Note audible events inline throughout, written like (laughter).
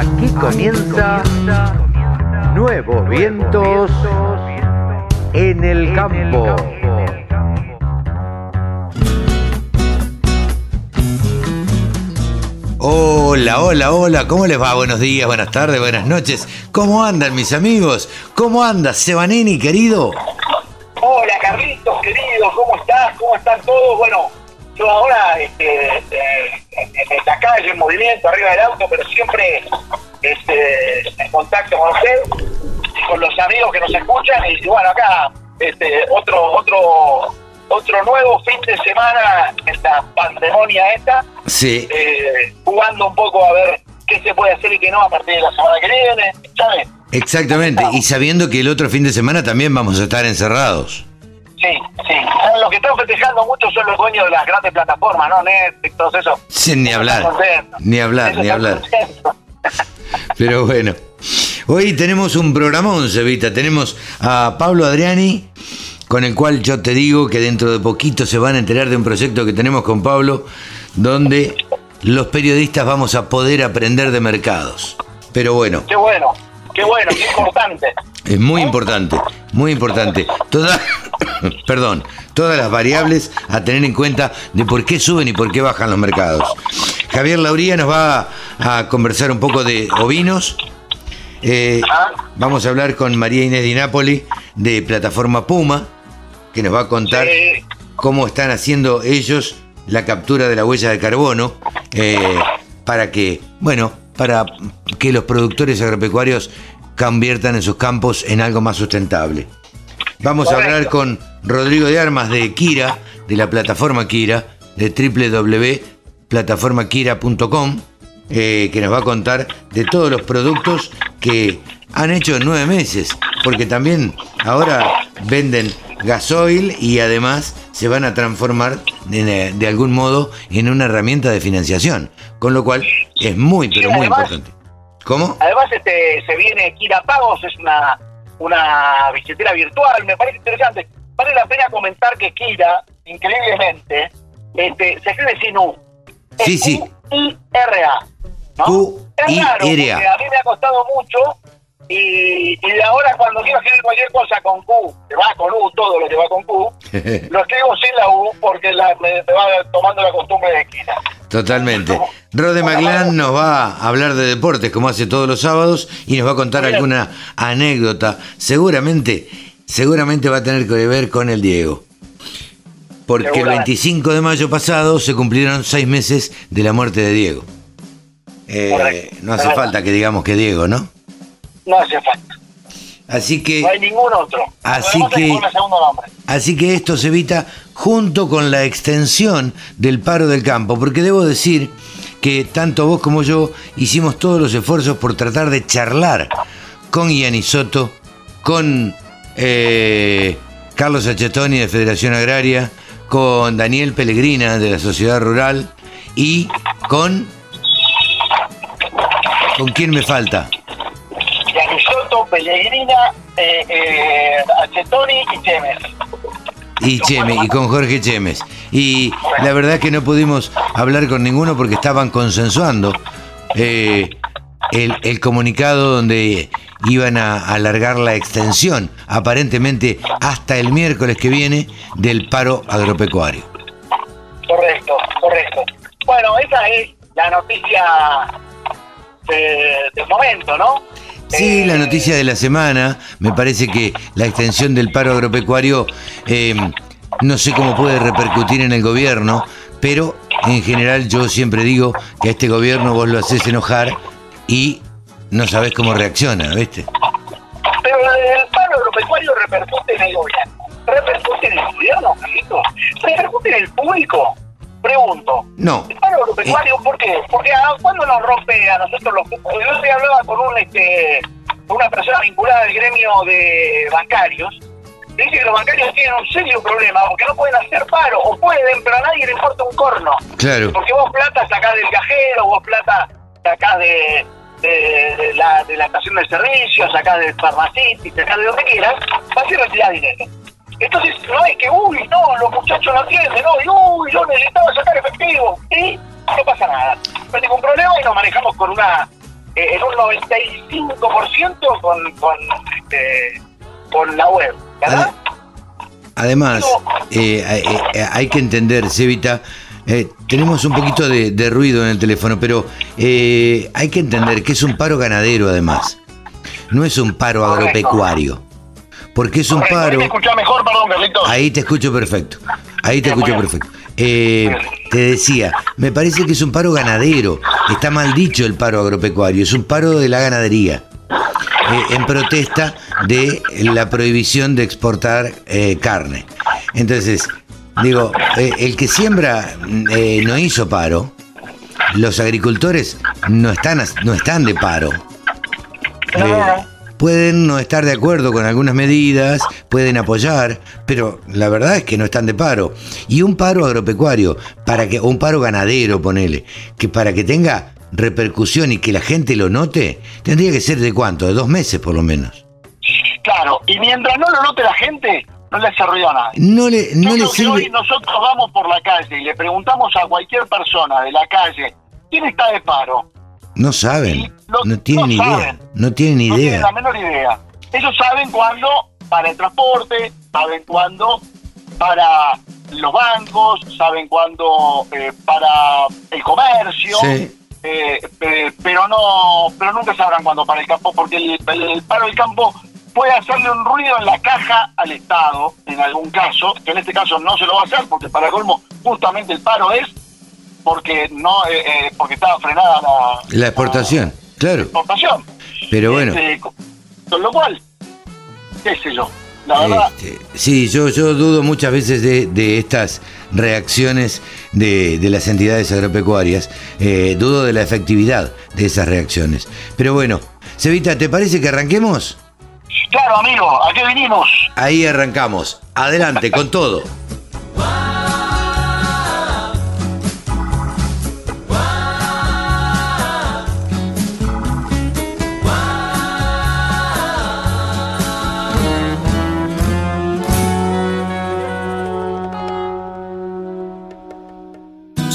Aquí comienza Nuevos Vientos en el Campo. Hola, hola, hola, ¿cómo les va? Buenos días, buenas tardes, buenas noches. ¿Cómo andan mis amigos? ¿Cómo anda Sebanini, querido? Hola Carlitos, querido, ¿cómo estás? ¿Cómo están todos? Bueno, yo ahora este, eh, en, en la calle, en movimiento, arriba del auto, pero siempre este, en contacto con usted y con los amigos que nos escuchan. Y bueno, acá este, otro, otro, otro nuevo fin de semana, esta pandemonia esta, Sí, eh, jugando un poco a ver qué se puede hacer y qué no a partir de la semana que viene, ¿sabes? exactamente. Y sabiendo que el otro fin de semana también vamos a estar encerrados. Sí, sí. Los que están festejando mucho son los dueños de las grandes plataformas, ¿no? Netflix, todo eso. Sí, ni hablar, ni hablar, ni hablar. (laughs) Pero bueno, hoy tenemos un programón, Cevita. Tenemos a Pablo Adriani, con el cual yo te digo que dentro de poquito se van a enterar de un proyecto que tenemos con Pablo, donde los periodistas vamos a poder aprender de mercados. Pero bueno, Qué bueno, qué bueno, qué importante. es muy importante, muy importante. Toda, (coughs) perdón, todas las variables a tener en cuenta de por qué suben y por qué bajan los mercados. Javier Lauría nos va a conversar un poco de ovinos. Eh, vamos a hablar con María Inés Di Napoli de Plataforma Puma, que nos va a contar Sí. cómo están haciendo ellos la captura de la huella de carbono eh, para que, bueno, para que los productores agropecuarios conviertan en sus campos en algo más sustentable. Vamos a hablar con Rodrigo de Armas de Kira, de la plataforma Kira, de www.plataformaquira.com, eh, que nos va a contar de todos los productos que han hecho en nueve meses, porque también ahora venden gasoil y además se van a transformar de, de algún modo en una herramienta de financiación, con lo cual es muy, pero muy además- importante. ¿Cómo? Además, este, se viene Kira Pagos, es una, una billetera virtual, me parece interesante. Vale la pena comentar que Kira, increíblemente, este, se escribe sin U. Es Sí, sí. Q-I-R-A. ¿no? Q-I-R-A. A mí me ha costado mucho y, y de ahora cuando quiero escribir cualquier cosa con Q, que va con U, todo lo que va con Q, (laughs) lo escribo sin la U porque la, me, me va tomando la costumbre de Kira. Totalmente. Rode Maglán nos va a hablar de deportes como hace todos los sábados y nos va a contar bien. alguna anécdota. Seguramente, seguramente va a tener que ver con el Diego. Porque el Seguramente. 25 de mayo pasado se cumplieron seis meses de la muerte de Diego. Eh, no hace falta que digamos que Diego, ¿no? No hace falta. Así que... No hay ningún otro. Así que-. Así que esto se evita junto con la extensión del paro del campo, porque debo decir que tanto vos como yo hicimos todos los esfuerzos por tratar de charlar con Gianni Soto, con eh, Carlos Achetoni de Federación Agraria, con Daniel Pellegrina de la Sociedad Rural y con... ¿Con quién me falta? Pellegrina, eh, eh, Achetoni y Chemes. Y Cheme, y con Jorge Chemes. Y la verdad es que no pudimos hablar con ninguno porque estaban consensuando eh, el, el comunicado donde iban a alargar la extensión, aparentemente hasta el miércoles que viene, del paro agropecuario. Correcto, correcto. Bueno, esa es la noticia de- del momento, ¿no? Sí, la noticia de la semana, me parece que la extensión del paro agropecuario eh, no sé cómo puede repercutir en el gobierno, pero en general yo siempre digo que a este gobierno vos lo haces enojar y no sabés cómo reacciona, ¿viste? Pero el paro agropecuario repercute en el gobierno. ¿Repercute en el gobierno, Carlitos? ¿Repercute en el público? Pregunto. No. El paro agropecuario, ¿por qué? Porque a, cuando nos rompe a nosotros los... Otro día hablaba con un, este, una persona vinculada al gremio de bancarios. Dice que los bancarios tienen un serio problema porque no pueden hacer paro, o pueden, pero a nadie le importa un corno. Claro, Porque vos plata sacás del cajero, vos plata sacás de, de, de la, de la estación de servicio, sacás del farmacéutico, sacás de donde quieras, vas y retirás dinero. Entonces, no es que, uy, no, los muchachos no atienden, no, y, uy, yo necesitaba sacar efectivo. Y no pasa nada. No hay ningún problema y nos manejamos con una eh, en un 95% con, con, este, con la web, ¿verdad? Además, eh, eh, hay que entender, Cevita, tenemos un poquito de, de, ruido en el teléfono, pero hay que entender que es un paro ganadero además. No es un paro agropecuario. Porque es un paro. Ahí te mejor, perdón, Carlitos. Ahí te escucho perfecto. Ahí te escucho perfecto. Eh, te decía, me parece que es un paro ganadero. Está mal dicho el paro agropecuario, es un paro de la ganadería. Eh, en protesta de la prohibición de exportar eh, carne. Entonces, digo, el que siembra no hizo paro, los agricultores no están, no están de paro. Pueden no estar de acuerdo con algunas medidas, pueden apoyar, pero la verdad es que no están de paro. Y un paro agropecuario, para que, o un paro ganadero, ponele, que para que tenga repercusión y que la gente lo note, tendría que ser de cuánto, de dos meses por lo menos. Claro, y mientras no lo note la gente, no le hace ruido a nadie. No le, no le sirve... hoy nosotros vamos por la calle y le preguntamos a cualquier persona de la calle, ¿quién está de paro? No saben, no, tienen idea, no tienen idea. No tienen la menor idea. Ellos saben cuándo para el transporte, saben cuándo para los bancos, saben cuándo eh, para el comercio, eh, eh, pero no, pero nunca sabrán cuándo para el campo, porque el, el, paro del campo puede hacerle un ruido en la caja al Estado, en algún caso, que en este caso no se lo va a hacer, porque para colmo justamente el paro es porque no porque estaba frenada la, la exportación, claro. exportación. Pero bueno. Este, con lo cual, qué sé yo. La verdad. Este, sí, yo, yo dudo muchas veces de, estas reacciones de, las entidades agropecuarias. Eh, dudo de la efectividad de esas reacciones. Pero bueno, Cevita, ¿te parece que arranquemos? Claro, amigo, ¿a qué vinimos? Ahí arrancamos. Adelante, con todo.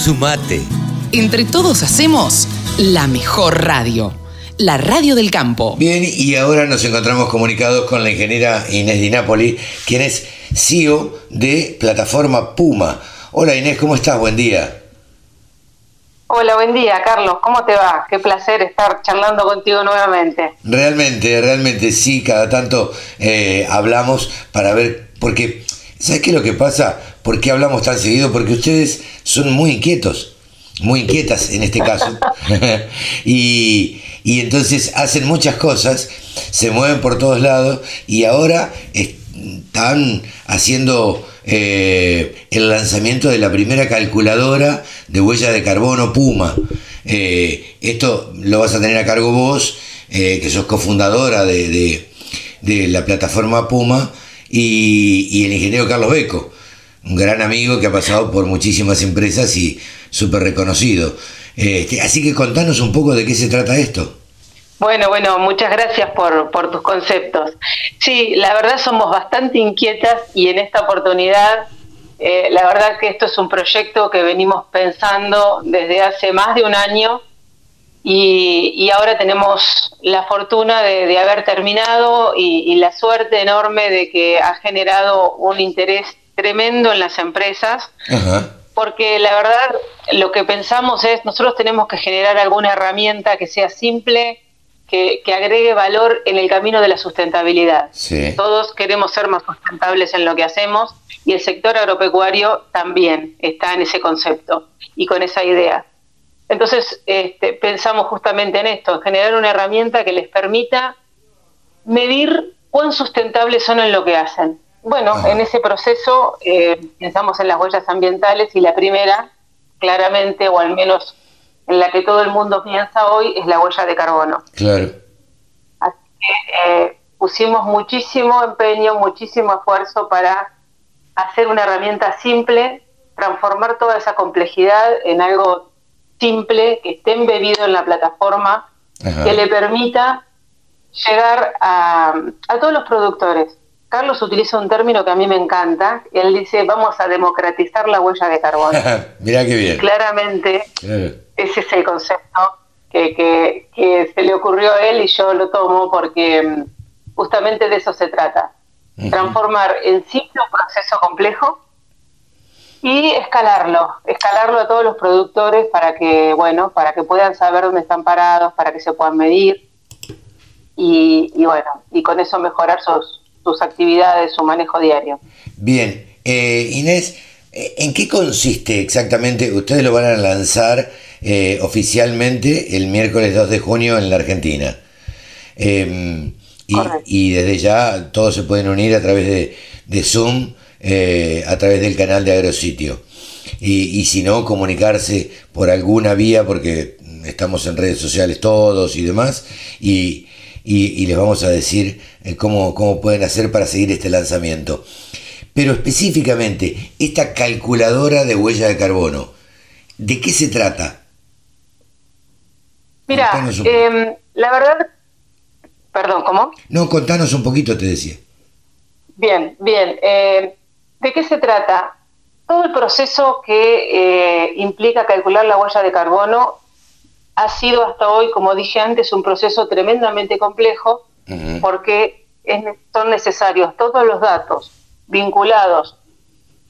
Sumate. Entre todos hacemos la mejor radio. La radio del campo. Bien, y ahora nos encontramos comunicados con la ingeniera Inés Di Napoli, quien es CEO de Plataforma Puma. Hola Inés, ¿cómo estás? Buen día. Hola, buen día, Carlos. ¿Cómo te va? Qué placer estar charlando contigo nuevamente. Realmente, realmente sí, cada tanto eh, hablamos para ver, porque, ¿sabes qué es lo que pasa? ¿Por qué hablamos tan seguido? Porque ustedes son muy inquietos, muy inquietas en este caso. (laughs) (laughs) y, entonces hacen muchas cosas, se mueven por todos lados y ahora están haciendo eh, el lanzamiento de la primera calculadora de huella de carbono Puma. Eh, esto lo vas a tener a cargo vos, eh, que sos cofundadora de, la plataforma Puma, y, y el ingeniero Carlos Beco un gran amigo que ha pasado por muchísimas empresas y súper reconocido. Este, así que contanos un poco de qué se trata esto. Bueno, bueno, muchas gracias por, por tus conceptos. Sí, la verdad somos bastante inquietas y en esta oportunidad, eh, la verdad que esto es un proyecto que venimos pensando desde hace más de un año y, ahora tenemos la fortuna de, haber terminado y, y, la suerte enorme de que ha generado un interés tremendo en las empresas, porque la verdad lo que pensamos es, nosotros tenemos que generar alguna herramienta que sea simple, que, agregue valor en el camino de la sustentabilidad. Todos queremos ser más sustentables en lo que hacemos y el sector agropecuario también está en ese concepto y con esa idea. Entonces, este, pensamos justamente en esto, generar una herramienta que les permita medir cuán sustentables son en lo que hacen. Bueno, en ese proceso eh, pensamos en las huellas ambientales y la primera, claramente, o al menos en la que todo el mundo piensa hoy, es la huella de carbono. Claro. Así que eh, pusimos muchísimo empeño, muchísimo esfuerzo para hacer una herramienta simple, transformar toda esa complejidad en algo simple, que esté embebido en la plataforma, que le permita llegar a, a todos los productores Carlos utiliza un término que a mí me encanta. Él dice, vamos a democratizar la huella de carbono. (laughs) Mira qué bien. Claramente, ese es el concepto que, que, que, se le ocurrió a él y yo lo tomo porque mm, justamente de eso se trata. Transformar en simple un proceso complejo y escalarlo, escalarlo a todos los productores para que, bueno, para que puedan saber dónde están parados, para que se puedan medir y, y bueno, y con eso mejorar sus, sus actividades, su manejo diario. Bien, eh, Inés, ¿en qué consiste exactamente? Ustedes lo van a lanzar eh, oficialmente el miércoles 2 de junio en la Argentina. Em, y, desde ya todos se pueden unir a través de, Zoom, eh, a través del canal de Agrositio. Y, y si no, comunicarse por alguna vía, porque estamos en redes sociales todos y demás, y, y, les vamos a decir eh, cómo, cómo pueden hacer para seguir este lanzamiento. Pero específicamente, esta calculadora de huella de carbono, ¿de qué se trata? Mira, em, la verdad, perdón, ¿cómo? No, contanos un poquito, te decía. Bien, bien. Em, ¿De qué se trata? Todo el proceso que eh, implica calcular la huella de carbono ha sido hasta hoy, como dije antes, un proceso tremendamente complejo porque son necesarios todos los datos vinculados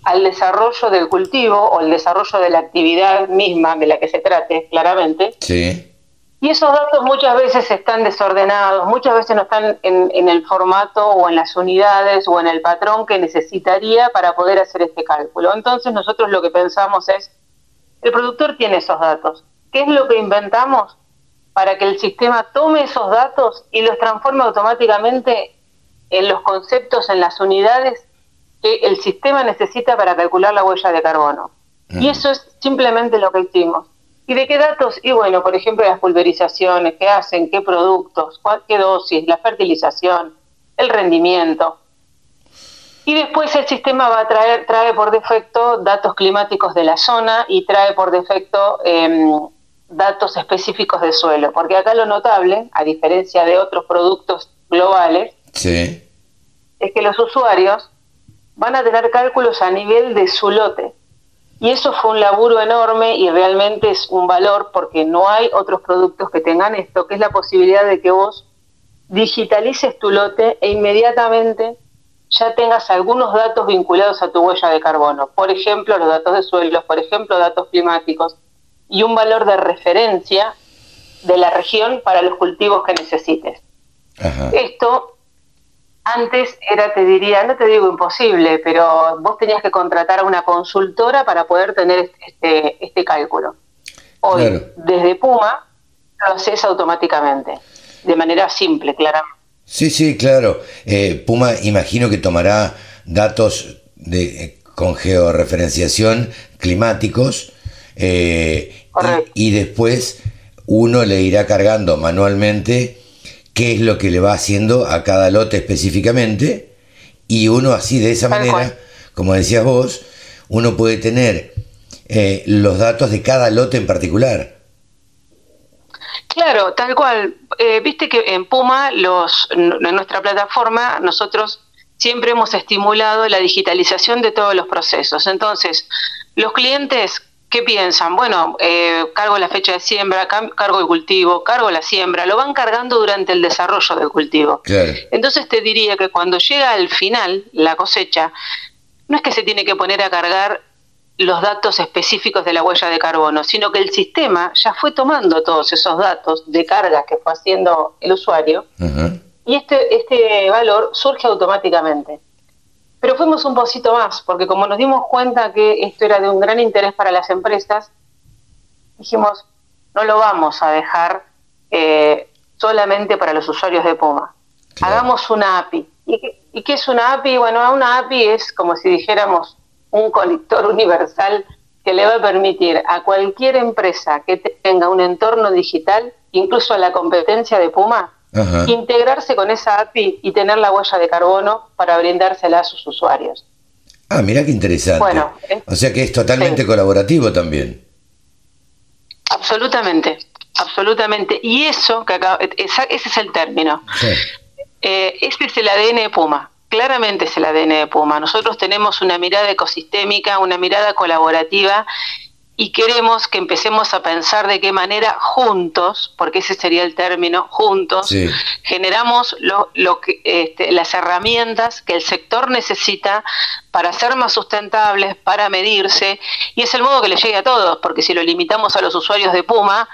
al desarrollo del cultivo o el desarrollo de la actividad misma de la que se trate, claramente. Sí. Y esos datos muchas veces están desordenados, muchas veces no están en, en, el formato o en las unidades o en el patrón que necesitaría para poder hacer este cálculo. Entonces nosotros lo que pensamos es, el productor tiene esos datos, ¿Qué es lo que inventamos para que el sistema tome esos datos y los transforme automáticamente en los conceptos, en las unidades que el sistema necesita para calcular la huella de carbono? Y eso es simplemente lo que hicimos. ¿Y de qué datos? Y bueno, por ejemplo, las pulverizaciones, qué hacen, qué productos, qué dosis, la fertilización, el rendimiento. Y después el sistema va a traer, trae por defecto datos climáticos de la zona y trae por defecto eh, datos específicos de suelo, porque acá lo notable, a diferencia de otros productos globales, sí. es que los usuarios van a tener cálculos a nivel de su lote. Y eso fue un laburo enorme y realmente es un valor porque no hay otros productos que tengan esto, que es la posibilidad de que vos digitalices tu lote e inmediatamente ya tengas algunos datos vinculados a tu huella de carbono. Por ejemplo, los datos de suelos, por ejemplo, datos climáticos, y un valor de referencia de la región para los cultivos que necesites. Esto antes era, te diría, no te digo imposible, pero vos tenías que contratar a una consultora para poder tener este, este cálculo. Hoy, desde Puma, lo haces automáticamente, de manera simple, claramente. Sí, sí, claro. Eh, Puma imagino que tomará datos de, con georreferenciación climáticos eh, y, después uno le irá cargando manualmente qué es lo que le va haciendo a cada lote específicamente y uno así de esa manera, como decías vos, uno puede tener eh, los datos de cada lote en particular. Claro, tal cual. Eh, viste que en Puma, los, en nuestra plataforma, nosotros siempre hemos estimulado la digitalización de todos los procesos. Entonces, los clientes ¿Qué piensan? Bueno, eh, cargo la fecha de siembra, cargo el cultivo, cargo la siembra, lo van cargando durante el desarrollo del cultivo. Entonces te diría que cuando llega al final, la cosecha, no es que se tiene que poner a cargar los datos específicos de la huella de carbono, sino que el sistema ya fue tomando todos esos datos de carga que fue haciendo el usuario y este, este valor surge automáticamente. Pero fuimos un poquito más, porque como nos dimos cuenta que esto era de un gran interés para las empresas, dijimos, no lo vamos a dejar eh, solamente para los usuarios de Puma. Hagamos una API. ¿Y qué, es una API? Bueno, una API es como si dijéramos un conector (laughs) universal que le va a permitir a cualquier empresa que tenga un entorno digital, incluso a la competencia de Puma, integrarse con esa API y tener la huella de carbono para brindársela a sus usuarios. Ah, mira qué interesante. Bueno, o sea que es totalmente colaborativo también. Absolutamente, absolutamente. Y eso, que acá, ese es el término. Eh, ese es el ADN de Puma. Claramente es el ADN de Puma. Nosotros tenemos una mirada ecosistémica, una mirada colaborativa y queremos que empecemos a pensar de qué manera juntos, porque ese sería el término, juntos, generamos lo, lo que, este, las herramientas que el sector necesita para ser más sustentables, para medirse, y es el modo que le llegue a todos, porque si lo limitamos a los usuarios de Puma,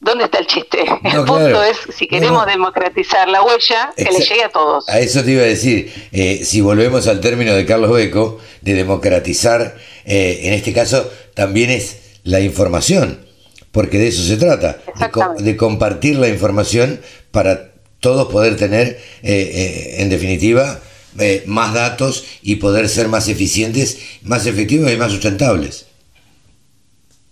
¿Dónde está el chiste? (laughs) el punto es, si queremos democratizar la huella, que le llegue a todos. A eso te iba a decir, eh, si volvemos al término de Carlos Beco, de democratizar, eh, en este caso también es la información, porque de eso se trata, de, compartir la información para todos poder tener, eh, en definitiva, más datos y poder ser más eficientes, más efectivos y más sustentables.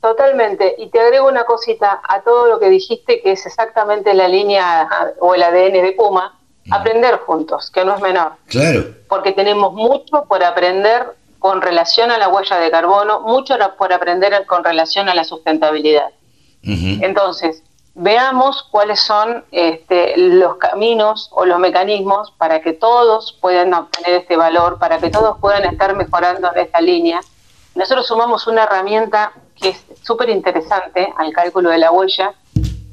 Totalmente. Y te agrego una cosita a todo lo que dijiste, que es exactamente la línea o el ADN de Puma, aprender juntos, que no es menor. Claro. Porque tenemos mucho por aprender con relación a la huella de carbono, mucho por aprender con relación a la sustentabilidad. Entonces, veamos cuáles son este, los caminos o los mecanismos para que todos puedan obtener este valor, para que todos puedan estar mejorando en esta línea. Nosotros sumamos una herramienta que es súper interesante al cálculo de la huella,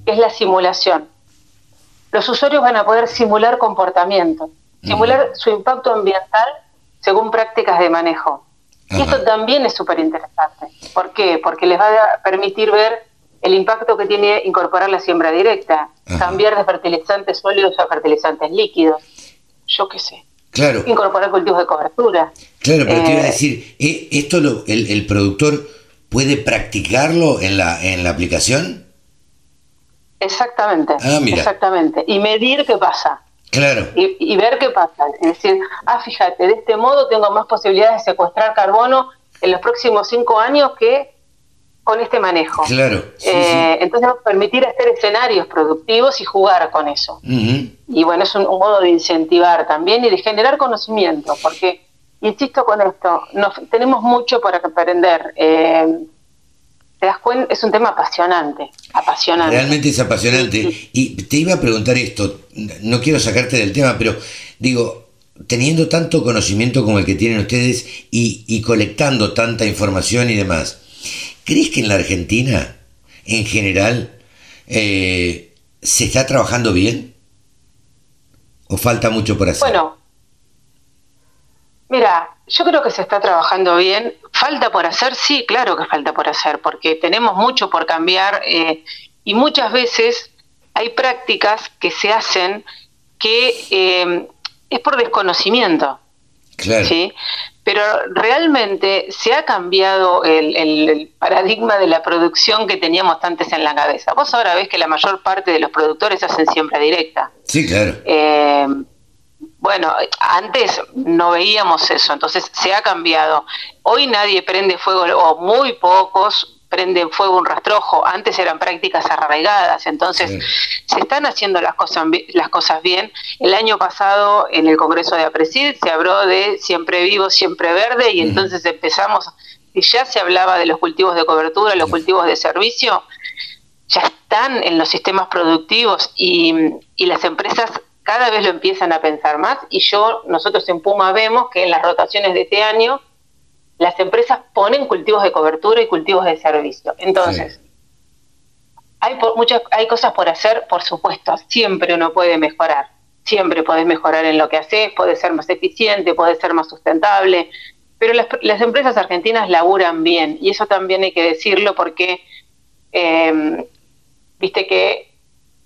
que es la simulación. Los usuarios van a poder simular comportamiento, simular su impacto ambiental según prácticas de manejo. Y esto también es súper interesante. ¿Por qué? Porque les va a permitir ver el impacto que tiene incorporar la siembra directa, cambiar de fertilizantes sólidos a fertilizantes líquidos, yo qué sé. Claro. Incorporar cultivos de cobertura. Claro, pero te iba a eh, decir, ¿eh, ¿esto lo, el, el productor puede practicarlo en la, en la aplicación? Exactamente. Ah, exactamente. Y medir qué pasa. Claro. Y, ver qué pasa. Es decir, ah, fíjate, de este modo tengo más posibilidades de secuestrar carbono en los próximos cinco años que con este manejo. Claro. Eh, entonces, permitir hacer escenarios productivos y jugar con eso. Y bueno, es un, modo de incentivar también y de generar conocimiento, porque insisto con esto, nos, tenemos mucho para aprender. Eh, te das cuenta, es un tema apasionante, apasionante. Realmente es apasionante. Y te iba a preguntar esto, no quiero sacarte del tema, pero digo, teniendo tanto conocimiento como el que tienen ustedes y, colectando tanta información y demás, ¿crees que en la Argentina, en general, eh, se está trabajando bien? ¿O falta mucho por hacer? Bueno, Mira, yo creo que se está trabajando bien. ¿Falta por hacer? Sí, claro que falta por hacer, porque tenemos mucho por cambiar eh, y muchas veces hay prácticas que se hacen que eh, es por desconocimiento. Claro. ¿sí? Pero realmente se ha cambiado el, paradigma de la producción que teníamos antes en la cabeza. Vos ahora ves que la mayor parte de los productores hacen siembra directa. Sí, claro. Eh, bueno, antes no veíamos eso, entonces se ha cambiado. Hoy nadie prende fuego, o muy pocos prenden fuego un rastrojo. Antes eran prácticas arraigadas, entonces se están haciendo las cosas, las cosas bien. El año pasado en el Congreso de Apresid se habló de siempre vivo, siempre verde, y entonces empezamos, y ya se hablaba de los cultivos de cobertura, los cultivos de servicio, ya están en los sistemas productivos y, y las empresas cada vez lo empiezan a pensar más y yo, nosotros en Puma vemos que en las rotaciones de este año las empresas ponen cultivos de cobertura y cultivos de servicio. Entonces, hay muchas hay cosas por hacer, por supuesto, siempre uno puede mejorar, siempre podés mejorar en lo que haces, puede ser más eficiente, puede ser más sustentable, pero las, las empresas argentinas laburan bien y eso también hay que decirlo porque, eh, viste que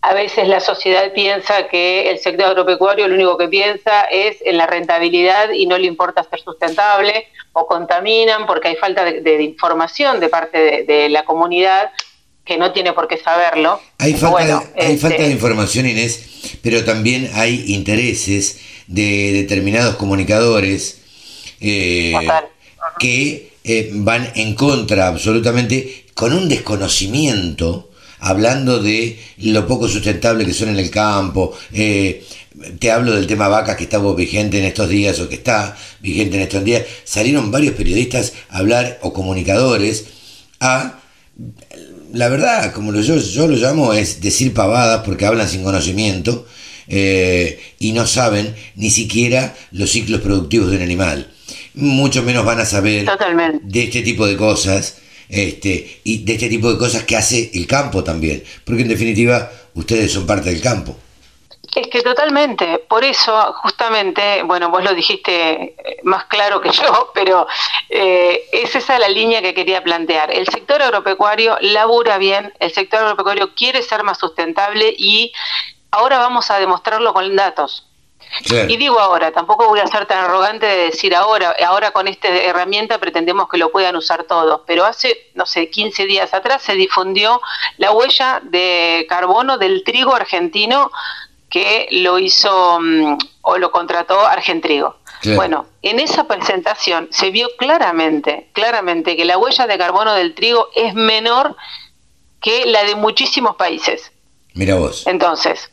a veces la sociedad piensa que el sector agropecuario lo único que piensa es en la rentabilidad y no le importa ser sustentable o contaminan porque hay falta de, información de parte de, la comunidad que no tiene por qué saberlo. Hay, falta, hay falta de este, información, Inés, pero también hay intereses de determinados comunicadores eh, que eh, van en contra absolutamente con un desconocimiento hablando de lo poco sustentable que son en el campo. Eh, te hablo del tema vacas que estaba vigente en estos días o que está vigente en estos días. Salieron varios periodistas a hablar o comunicadores a, la verdad, como yo, yo lo llamo, es decir pavadas porque hablan sin conocimiento eh, y no saben ni siquiera los ciclos productivos de un animal. Mucho menos van a saber de este tipo de cosas este, y de este tipo de cosas que hace el campo también, porque en definitiva ustedes son parte del campo. Es que totalmente, por eso justamente, bueno, vos lo dijiste eh, más claro que (laughs) yo, pero eh, es esa la línea que quería plantear. El sector agropecuario labura bien, el sector agropecuario quiere ser más sustentable y ahora vamos a demostrarlo con datos. Y digo ahora, tampoco voy a ser tan arrogante de decir ahora, ahora con esta herramienta pretendemos que lo puedan usar todos, pero hace, no sé, 15 días atrás se difundió la huella de carbono del trigo argentino que lo hizo mm, o lo contrató Argentrigo. Bueno, en esa presentación se vio claramente, claramente que la huella de carbono del trigo es menor que la de muchísimos países. Mira vos. Entonces,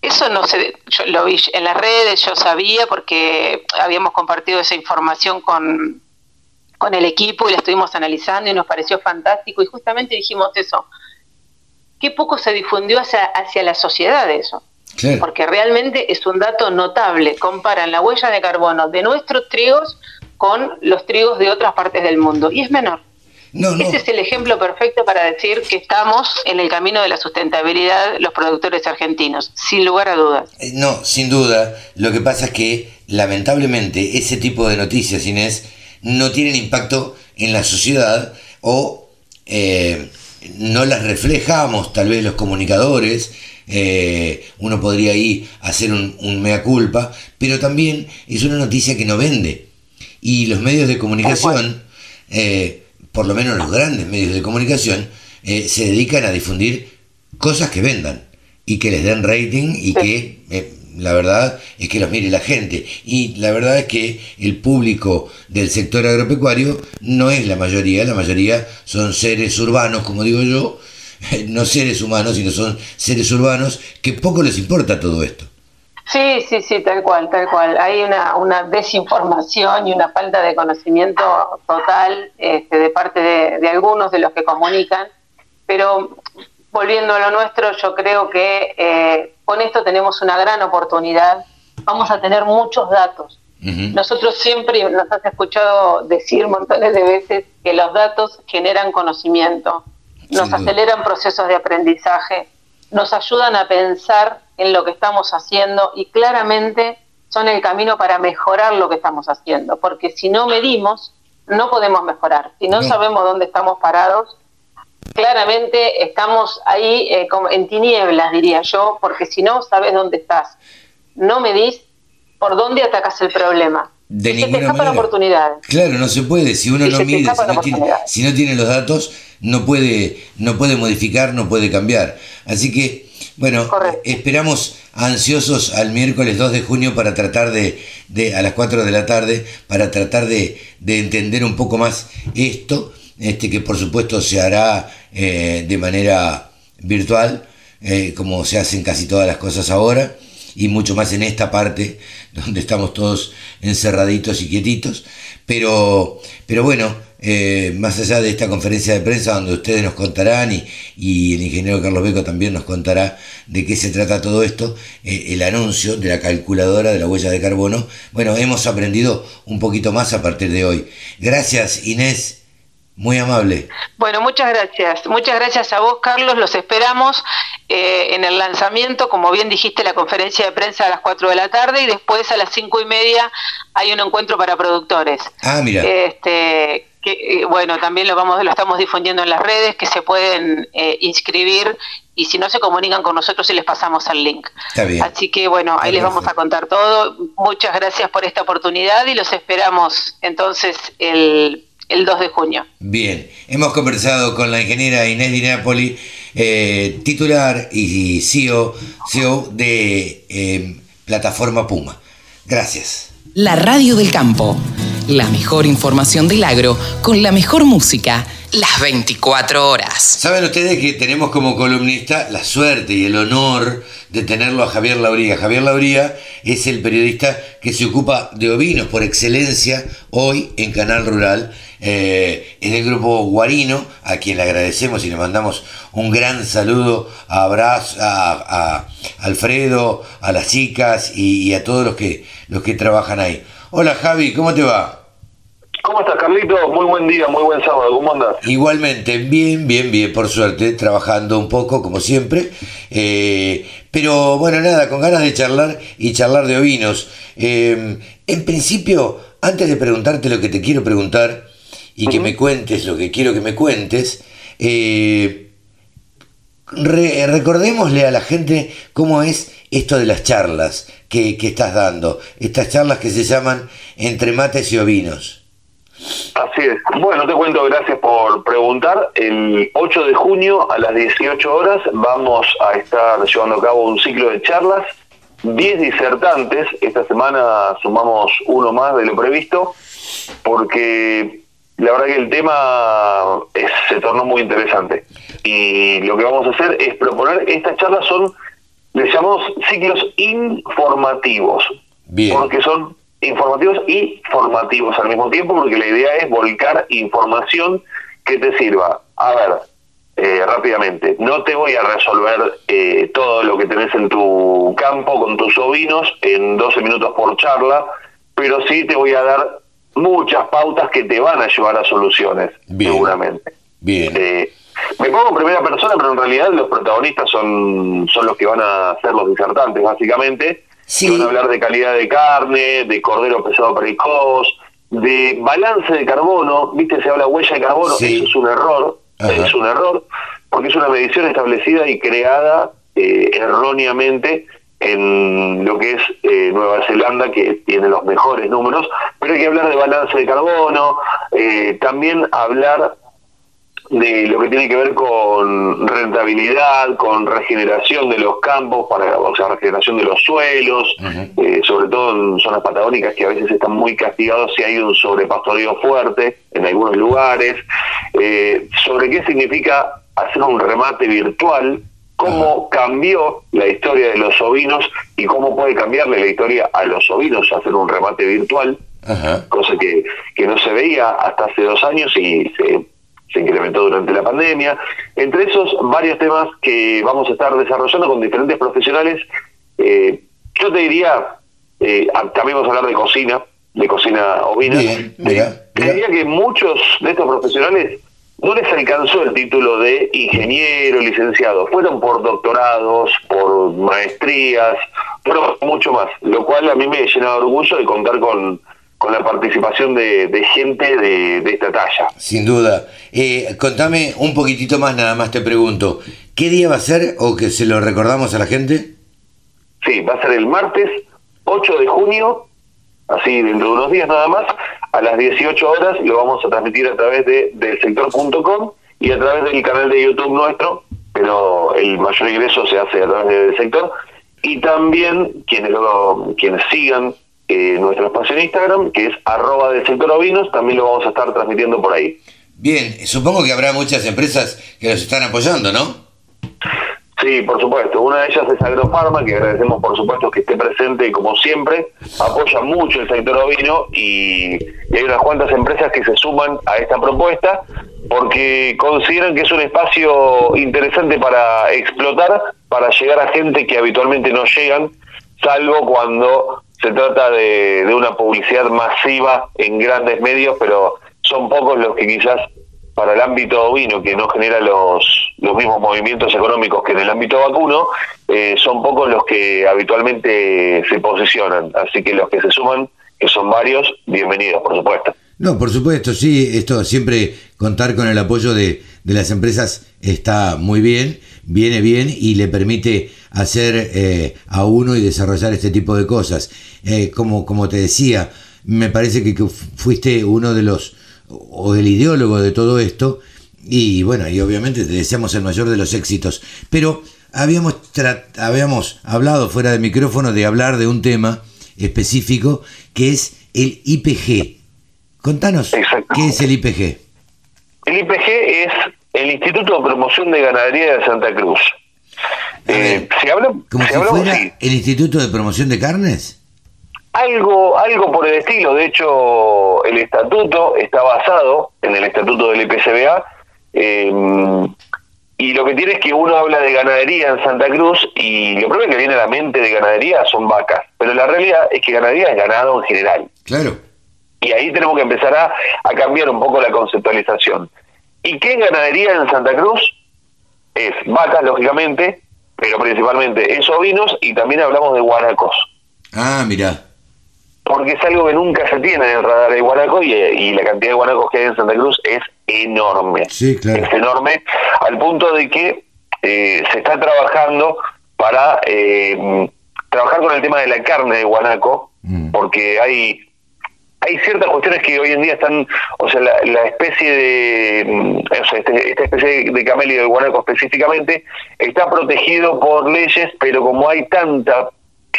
eso no se, yo lo vi en las redes, yo sabía porque habíamos compartido esa información con, con el equipo y la estuvimos analizando y nos pareció fantástico y justamente dijimos eso. Qué poco se difundió hacia, hacia la sociedad eso. Porque realmente es un dato notable. Comparan la huella de carbono de nuestros trigos con los trigos de otras partes del mundo y es menor. No, Ese es el ejemplo perfecto para decir que estamos en el camino de la sustentabilidad los productores argentinos, sin lugar a dudas. Eh, no, sin duda. Lo que pasa es que lamentablemente ese tipo de noticias, Inés, no tienen impacto en la sociedad o eh, no las reflejamos tal vez los comunicadores. Eh, uno podría ahí hacer un, mea culpa, pero también es una noticia que no vende. Y los medios de comunicación por lo menos los grandes medios de comunicación, eh, se dedican a difundir cosas que vendan y que les den rating y que eh, la verdad es que los mire la gente. Y la verdad es que el público del sector agropecuario no es la mayoría, la mayoría son seres urbanos, como digo yo, (laughs) no seres humanos, sino son seres urbanos que poco les importa todo esto. Sí, sí, sí, tal cual, tal cual. Hay una, una desinformación y una falta de conocimiento total este, de parte de, algunos de los que comunican, pero volviendo a lo nuestro, yo creo que eh, con esto tenemos una gran oportunidad. Vamos a tener muchos datos. Nosotros siempre nos has escuchado decir montones de veces que los datos generan conocimiento, nos aceleran procesos de aprendizaje, nos ayudan a pensar en lo que estamos haciendo y claramente son el camino para mejorar lo que estamos haciendo, porque si no medimos, no podemos mejorar. Si no, sabemos dónde estamos parados, claramente estamos ahí eh, en tinieblas, diría yo, porque si no sabes dónde estás, no medís, ¿por dónde atacas el problema? De se te escapa la oportunidad. Claro, no se puede. Si uno no mide, si no, tiene, si no, tiene, los datos, no puede, no puede modificar, no puede cambiar. Así que bueno, esperamos ansiosos al miércoles 2 de junio para tratar de, de a las 4 de la tarde, para tratar de, de, entender un poco más esto, este que por supuesto se hará eh, de manera virtual, eh, como se hacen casi todas las cosas ahora, y mucho más en esta parte donde estamos todos encerraditos y quietitos. Pero, pero bueno, eh, más allá de esta conferencia de prensa donde ustedes nos contarán y, el ingeniero Carlos Beco también nos contará de qué se trata todo esto, eh, el anuncio de la calculadora de la huella de carbono, bueno, hemos aprendido un poquito más a partir de hoy. Gracias Inés. Muy amable. Bueno, muchas gracias. Muchas gracias a vos, Carlos. Los esperamos eh, en el lanzamiento, como bien dijiste, la conferencia de prensa a las 4 de la tarde y después a las cinco y media hay un encuentro para productores. Ah, mira. Este, que, eh, bueno, también lo vamos lo estamos difundiendo en las redes, que se pueden eh, inscribir y si no se comunican con nosotros y les pasamos el link. Está bien. Así que bueno, ahí les vamos a contar todo. Muchas gracias por esta oportunidad y los esperamos entonces el, el 2 de junio. Bien, hemos conversado con la ingeniera Inés Di Napoli, eh, titular y CEO, CEO de Plataforma Puma. Gracias. La radio del campo la mejor información del agro con la mejor música las 24 horas. Saben ustedes que tenemos como columnista la suerte y el honor de tenerlo a Javier Lauría. Javier Lauría es el periodista que se ocupa de ovinos por excelencia hoy en Canal Rural. Eh, es del grupo Guarino, a quien le agradecemos y le mandamos un gran saludo a, a, Alfredo, a las chicas y, y, a todos los que, los que trabajan ahí. Hola Javi, ¿cómo te va? ¿Cómo estás, Carlito? Muy buen día, muy buen sábado. ¿Cómo andas? Igualmente, bien, bien, bien, por suerte, trabajando un poco, como siempre. Eh, pero bueno, nada, con ganas de charlar y charlar de ovinos. Eh, en principio, antes de preguntarte lo que te quiero preguntar y que me cuentes lo que quiero que me cuentes, eh, recordémosle a la gente cómo es esto de las charlas que, que estás dando, estas charlas que se llaman entre mates y ovinos. Así es. Bueno, te cuento, gracias por preguntar. El 8 de junio a las 18 horas vamos a estar llevando a cabo un ciclo de charlas. 10 disertantes, esta semana sumamos uno más de lo previsto, porque la verdad que el tema se tornó muy interesante. Y lo que vamos a hacer es proponer, estas charlas son, les llamamos ciclos informativos, Bien. porque son informativos y formativos al mismo tiempo, porque la idea es volcar información que te sirva. A ver, eh, rápidamente, no te voy a resolver eh, todo lo que tenés en tu campo con tus ovinos en 12 minutos por charla, pero sí te voy a dar muchas pautas que te van a llevar a soluciones, seguramente. Bien. Eh, me pongo en primera persona, pero en realidad los protagonistas son, son los que van a ser los disertantes, básicamente Sí. Van a hablar de calidad de carne, de cordero pesado precoz, de balance de carbono. ¿Viste? Se habla huella de carbono. Eso es un error. Es un error porque es una medición establecida y creada eh, erróneamente en lo que es eh, Nueva Zelanda, que tiene los mejores números, pero hay que hablar de balance de carbono, eh, también hablar de lo que tiene que ver con rentabilidad, con regeneración de los campos, para, o sea, regeneración de los suelos, eh, sobre todo en zonas patagónicas que a veces están muy castigados si hay un sobrepastoreo fuerte en algunos lugares, eh, sobre qué significa hacer un remate virtual, cómo cambió la historia de los ovinos y cómo puede cambiarle la historia a los ovinos hacer un remate virtual, cosa que, que no se veía hasta hace dos años y se se incrementó durante la pandemia. Entre esos, varios temas que vamos a estar desarrollando con diferentes profesionales. Eh, yo te diría, eh, también vamos a hablar de cocina, de cocina ovina. te, diría que muchos de estos profesionales no les alcanzó el título de ingeniero, licenciado. Fueron por doctorados, por maestrías, pero mucho más. Lo cual a mí me llena de orgullo de contar con con la participación de, gente de, esta talla. Sin duda. Eh, contame un poquitito más, nada más te pregunto. ¿Qué día va a ser o que se lo recordamos a la gente? Sí, va a ser el martes 8 de junio, así dentro de unos días nada más, a las 18 horas lo vamos a transmitir a través de delsector.com y a través del canal de YouTube nuestro, pero el mayor ingreso se hace a través del sector. Y también quienes, lo, quienes sigan eh, nuestro espacio en Instagram, que es arroba del sector ovinos, también lo vamos a estar transmitiendo por ahí. Bien, supongo que habrá muchas empresas que nos están apoyando, ¿no? Sí, por supuesto. Una de ellas es Agrofarma, que agradecemos por supuesto que esté presente como siempre. Apoya mucho el sector ovino y, hay unas cuantas empresas que se suman a esta propuesta porque consideran que es un espacio interesante para explotar, para llegar a gente que habitualmente no llegan, salvo cuando se trata de, una publicidad masiva en grandes medios, pero son pocos los que quizás para el ámbito ovino, que no genera los, los mismos movimientos económicos que en el ámbito vacuno, eh, son pocos los que habitualmente se posicionan. Así que los que se suman, que son varios, bienvenidos, por supuesto. No, por supuesto, sí, esto siempre contar con el apoyo de, de las empresas está muy bien, viene bien y le permite hacer eh, a uno y desarrollar este tipo de cosas. Eh, como, como te decía, me parece que, fuiste uno de los, o del ideólogo de todo esto, y bueno, y obviamente te deseamos el mayor de los éxitos. Pero habíamos, habíamos hablado fuera de micrófono de hablar de un tema específico que es el IPG. Contanos, ¿qué es el IPG? El IPG es el Instituto de Promoción de Ganadería de Santa Cruz. Eh, si habla, como si, fuera el Instituto de Promoción de Carnes. Algo, algo por el estilo. De hecho, el estatuto está basado en el estatuto del IPCBA. Eh, y lo que tiene es que uno habla de ganadería en Santa Cruz y lo primero que viene a la mente de ganadería son vacas. Pero la realidad es que ganadería es ganado en general. Claro. Y ahí tenemos que empezar a, a cambiar un poco la conceptualización. ¿Y qué ganadería en Santa Cruz? Es vacas, lógicamente, pero principalmente es ovinos y también hablamos de guanacos. Ah, mira. Porque es algo que nunca se tiene en el radar de guanaco y, la cantidad de guanacos que hay en Santa Cruz es enorme. Sí, claro. Es enorme al punto de que eh, se está trabajando para eh, trabajar con el tema de la carne de guanaco, mm. porque hay hay ciertas cuestiones que hoy en día están, o sea, la, especie de, mm, o sea, este, esta especie de camelio de guanaco específicamente está protegido por leyes, pero como hay tanta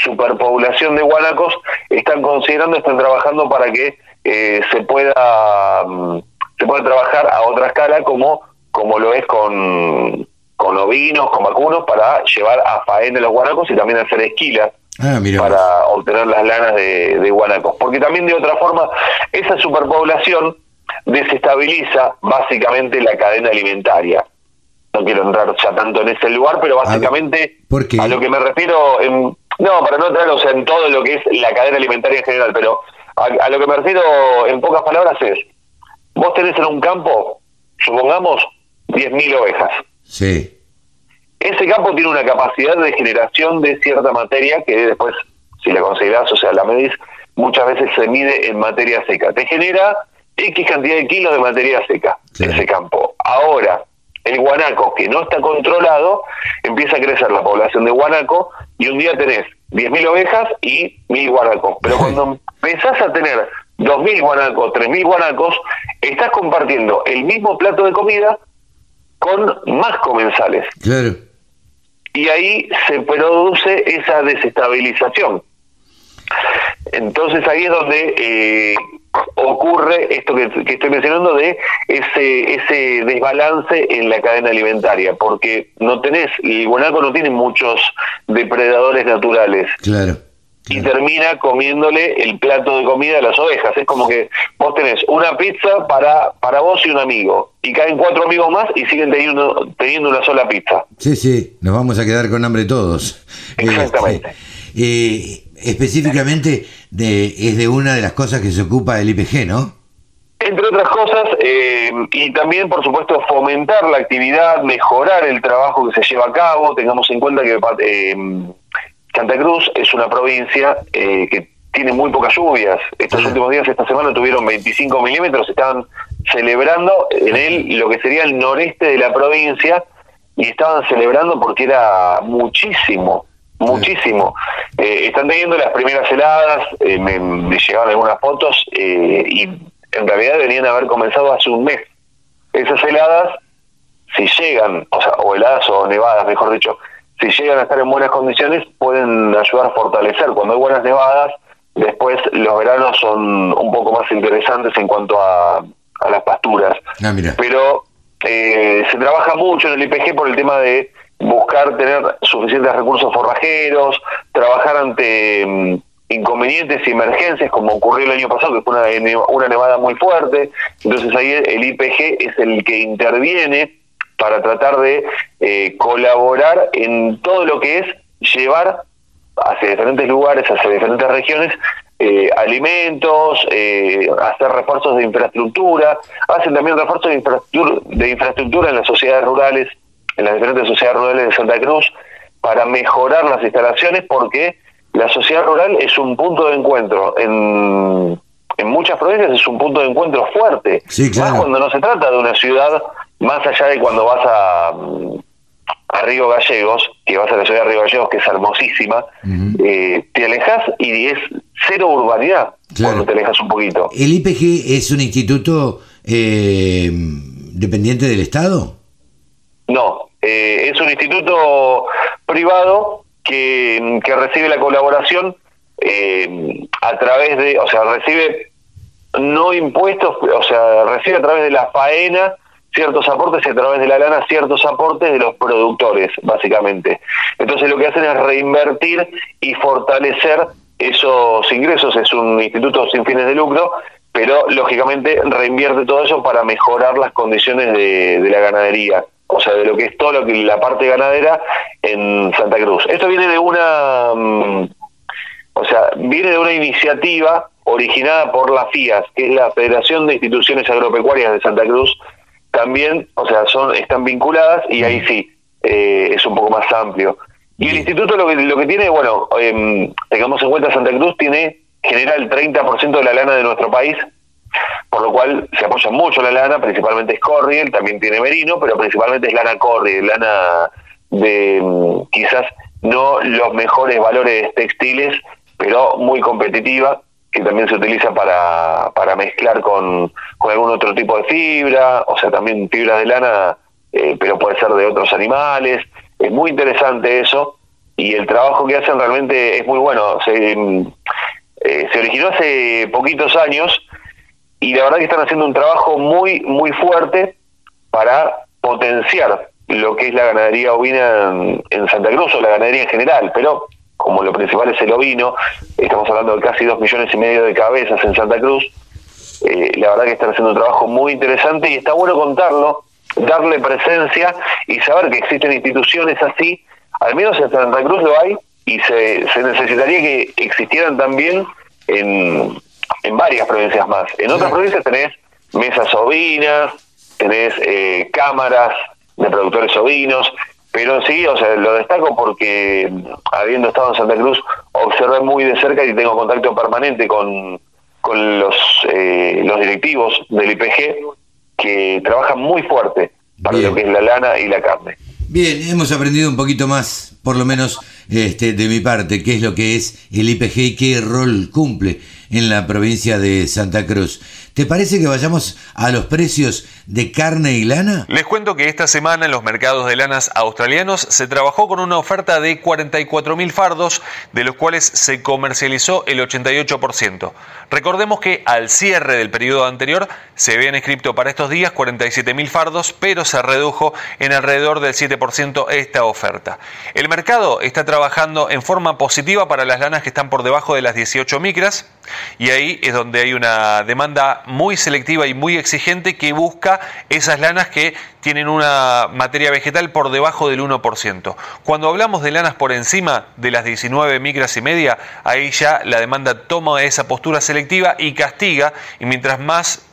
superpoblación de guanacos, están considerando, están trabajando para que eh, se pueda mm, se pueda trabajar a otra escala como como lo es con con ovinos, con vacunos, para llevar a faena los guanacos y también hacer esquilas ah, para obtener las lanas de, de guanacos. Porque también de otra forma, esa superpoblación desestabiliza básicamente la cadena alimentaria. No quiero entrar ya tanto en ese lugar, pero básicamente a, lo que me refiero, en, no, para no entrar o sea, en todo lo que es la cadena alimentaria en general, pero a, a lo que me refiero en pocas palabras es, vos tenés en un campo, supongamos, 10.000 ovejas. Sí. Ese campo tiene una capacidad de generación de cierta materia que después, si la considerás, o sea, la medís, muchas veces se mide en materia seca. Te genera X cantidad de kilos de materia seca ese campo. Ahora, el guanaco que no está controlado, empieza a crecer la población de guanaco y un día tenés 10.000 ovejas y 1.000 guanacos. Pero cuando empezás a tener 2.000 guanacos, 3.000 guanacos, estás compartiendo el mismo plato de comida con más comensales. Claro. Y ahí se produce esa desestabilización. Entonces ahí es donde eh, ocurre esto que, estoy mencionando de ese ese desbalance en la cadena alimentaria, porque no tenés, el guanaco no tiene muchos depredadores naturales. Claro y termina comiéndole el plato de comida a las ovejas. Es como que vos tenés una pizza para, para vos y un amigo, y caen cuatro amigos más y siguen teniendo, teniendo una sola pizza. Sí, sí, nos vamos a quedar con hambre todos. Exactamente. Eh, específicamente de, es de una de las cosas que se ocupa el IPG, ¿no? Entre otras cosas, eh, y también, por supuesto, fomentar la actividad, mejorar el trabajo que se lleva a cabo. Tengamos en cuenta que eh, Santa Cruz es una provincia eh, que tiene muy pocas lluvias. Estos últimos días, esta semana, tuvieron 25 milímetros, estaban celebrando en él lo que sería el noreste de la provincia y estaban celebrando porque era muchísimo, muchísimo. Eh, están teniendo las primeras heladas, eh, me, me, llegaron algunas fotos y en realidad deberían haber comenzado hace un mes. Esas heladas, si llegan, o sea, o heladas o nevadas, mejor dicho, si llegan a estar en buenas condiciones, pueden ayudar a fortalecer. Cuando hay buenas nevadas, después los veranos son un poco más interesantes en cuanto a, a las pasturas. Ah, Pero eh, se trabaja mucho en el IPG por el tema de buscar tener suficientes recursos forrajeros, trabajar ante mm, inconvenientes y emergencias como ocurrió el año pasado, que fue una, una nevada muy fuerte. Entonces ahí el IPG es el que interviene para tratar de eh, colaborar en todo lo que es llevar hacia diferentes lugares, hacia diferentes regiones, eh, alimentos, eh, hacer refuerzos de infraestructura, hacen también refuerzos de infraestructura, de infraestructura en las sociedades rurales, en las diferentes sociedades rurales de Santa Cruz, para mejorar las instalaciones, porque la sociedad rural es un punto de encuentro. En, en muchas provincias, es un punto de encuentro fuerte, más cuando no se trata de una ciudad más allá de cuando vas a, a Río Gallegos, que vas a la ciudad de Río Gallegos, que es hermosísima, eh, te alejas y es cero urbanidad cuando te alejas un poquito. ¿El IPG es un instituto eh, dependiente del Estado? No, eh, es un instituto privado que, que recibe la colaboración a través de, o sea, recibe no impuestos, o sea, recibe a través de la faena ciertos aportes y a través de la lana ciertos aportes de los productores, básicamente. Entonces lo que hacen es reinvertir y fortalecer esos ingresos. Es un instituto sin fines de lucro, pero lógicamente reinvierte todo eso para mejorar las condiciones de, la ganadería. O sea, de lo que es todo lo que la parte ganadera en Santa Cruz. Esto viene de una, mm, o sea, viene de una iniciativa originada por la FIAS, que es la Federación de Instituciones Agropecuarias de Santa Cruz, también, o sea, son están vinculadas y ahí sí, eh, es un poco más amplio. Y el instituto lo que, lo que tiene, bueno, eh, tengamos en cuenta Santa Cruz tiene genera el 30% de la lana de nuestro país, por lo cual se apoya mucho la lana, principalmente es Corriel, también tiene Merino, pero principalmente es lana Corriel, lana de mm, quizás no los mejores valores textiles, pero muy competitiva, que también se utiliza para, para mezclar con, con algún otro tipo de fibra, o sea, también fibra de lana, eh, pero puede ser de otros animales. Es muy interesante eso y el trabajo que hacen realmente es muy bueno. Se, mm, eh, se originó hace poquitos años y la verdad que están haciendo un trabajo muy, muy fuerte para potenciar lo que es la ganadería ovina en, Santa Cruz o la ganadería en general, pero como lo principal es el ovino, estamos hablando de casi dos millones y medio de cabezas en Santa Cruz, eh, la verdad que están haciendo un trabajo muy interesante y está bueno contarlo, darle presencia y saber que existen instituciones así, al menos en Santa Cruz lo hay y se, se necesitaría que existieran también en, en varias provincias más. En otras provincias tenés mesas ovinas, tenés eh, cámaras de productores ovinos, pero sí, o sea, lo destaco porque habiendo estado en Santa Cruz, observé muy de cerca y tengo contacto permanente con, con los, eh, los directivos del IPG que trabajan muy fuerte para lo que es la lana y la carne. Bien, hemos aprendido un poquito más, por lo menos este, de mi parte, qué es lo que es el IPG y qué rol cumple en la provincia de Santa Cruz. ¿Te parece que vayamos a los precios de carne y lana? Les cuento que esta semana en los mercados de lanas australianos se trabajó con una oferta de 44.000 fardos, de los cuales se comercializó el 88%. Recordemos que al cierre del periodo anterior se habían escrito para estos días 47.000 fardos, pero se redujo en alrededor del 7% esta oferta. El mercado está trabajando en forma positiva para las lanas que están por debajo de las 18 micras y ahí es donde hay una demanda muy selectiva y muy exigente que busca esas lanas que tienen una materia vegetal por debajo del 1%. Cuando hablamos de lanas por encima de las 19 micras y media, ahí ya la demanda toma esa postura selectiva y castiga, y mientras más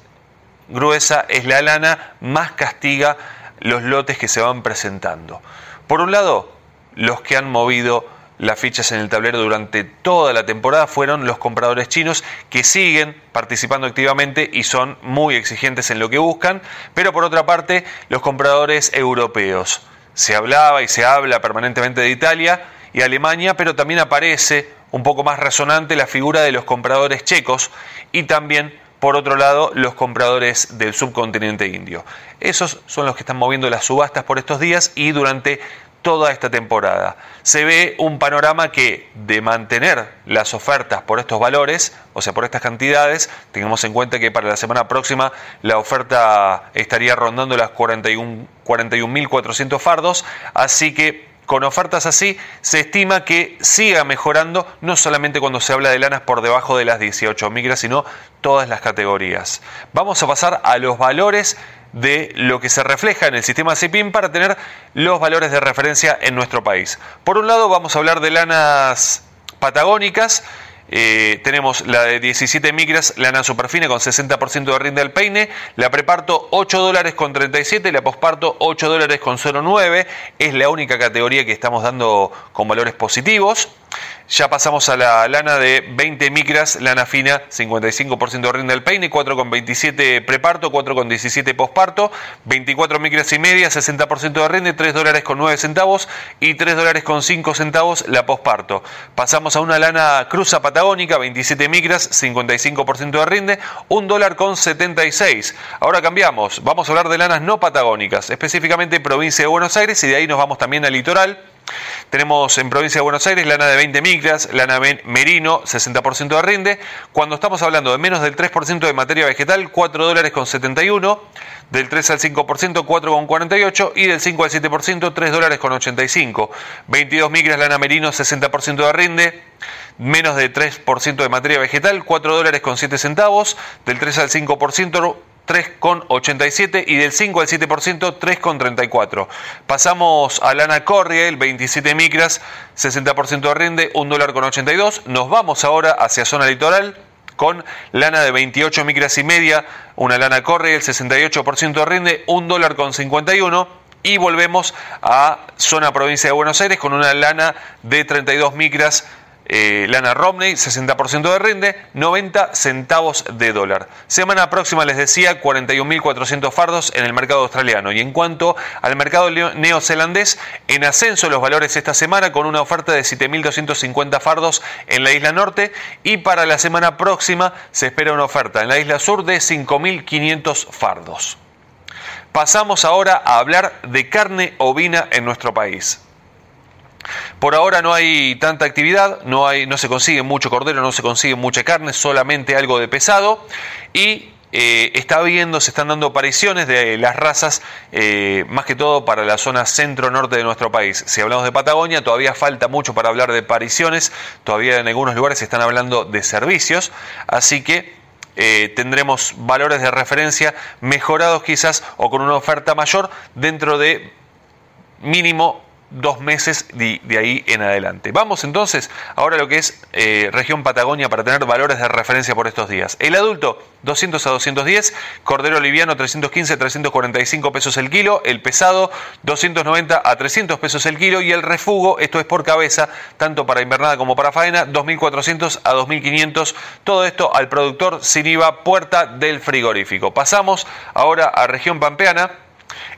gruesa es la lana, más castiga los lotes que se van presentando. Por un lado, los que han movido las fichas en el tablero durante toda la temporada fueron los compradores chinos que siguen participando activamente y son muy exigentes en lo que buscan, pero por otra parte los compradores europeos. Se hablaba y se habla permanentemente de Italia y Alemania, pero también aparece un poco más resonante la figura de los compradores checos y también por otro lado, los compradores del subcontinente indio. Esos son los que están moviendo las subastas por estos días y durante toda esta temporada. Se ve un panorama que de mantener las ofertas por estos valores, o sea, por estas cantidades, tengamos en cuenta que para la semana próxima la oferta estaría rondando las 41.400 41, fardos, así que con ofertas así se estima que siga mejorando, no solamente cuando se habla de lanas por debajo de las 18 micras, sino todas las categorías. Vamos a pasar a los valores de lo que se refleja en el sistema CIPIM para tener los valores de referencia en nuestro país. Por un lado vamos a hablar de lanas patagónicas, eh, tenemos la de 17 micras, lana superfina con 60% de rinde al peine, la preparto 8 dólares con 37, la posparto 8 dólares con 0,9, es la única categoría que estamos dando con valores positivos. Ya pasamos a la lana de 20 micras, lana fina, 55% de rinde del peine, 4,27 preparto, 4,17 posparto, 24 micras y media, 60% de rinde, 3 dólares con 9 centavos y 3 dólares con 5 centavos la posparto. Pasamos a una lana cruza patagónica, 27 micras, 55% de rinde, 1 dólar con 76. Ahora cambiamos, vamos a hablar de lanas no patagónicas, específicamente provincia de Buenos Aires y de ahí nos vamos también al litoral. Tenemos en provincia de Buenos Aires lana de 20 micras, lana merino, 60% de rinde. Cuando estamos hablando de menos del 3% de materia vegetal, 4 dólares con 71. Del 3 al 5%, 4 con 48. Y del 5 al 7%, 3 dólares con 85. 22 micras, lana merino, 60% de rinde. Menos de 3% de materia vegetal, 4 dólares con 7 centavos. Del 3 al 5%, 3,87 y del 5 al 7% 3,34. Pasamos a lana el 27 micras, 60% de rinde, 1 dólar con 82. Nos vamos ahora hacia zona litoral, con lana de 28 micras y media, una lana corre, el 68% rinde, un dólar con 51 y volvemos a zona provincia de Buenos Aires con una lana de 32 micras eh, lana Romney, 60% de rinde, 90 centavos de dólar. Semana próxima les decía 41.400 fardos en el mercado australiano. Y en cuanto al mercado neozelandés, en ascenso los valores esta semana con una oferta de 7.250 fardos en la isla norte y para la semana próxima se espera una oferta en la isla sur de 5.500 fardos. Pasamos ahora a hablar de carne ovina en nuestro país. Por ahora no hay tanta actividad, no, hay, no se consigue mucho cordero, no se consigue mucha carne, solamente algo de pesado. Y eh, está habiendo, se están dando apariciones de las razas, eh, más que todo para la zona centro-norte de nuestro país. Si hablamos de Patagonia, todavía falta mucho para hablar de apariciones, todavía en algunos lugares se están hablando de servicios, así que eh, tendremos valores de referencia mejorados quizás o con una oferta mayor dentro de mínimo dos meses de, ahí en adelante. Vamos entonces ahora a lo que es eh, región Patagonia para tener valores de referencia por estos días. El adulto 200 a 210, cordero liviano 315 345 pesos el kilo, el pesado 290 a 300 pesos el kilo y el refugo, esto es por cabeza, tanto para invernada como para faena, 2400 a 2500, todo esto al productor sin IVA puerta del frigorífico. Pasamos ahora a región pampeana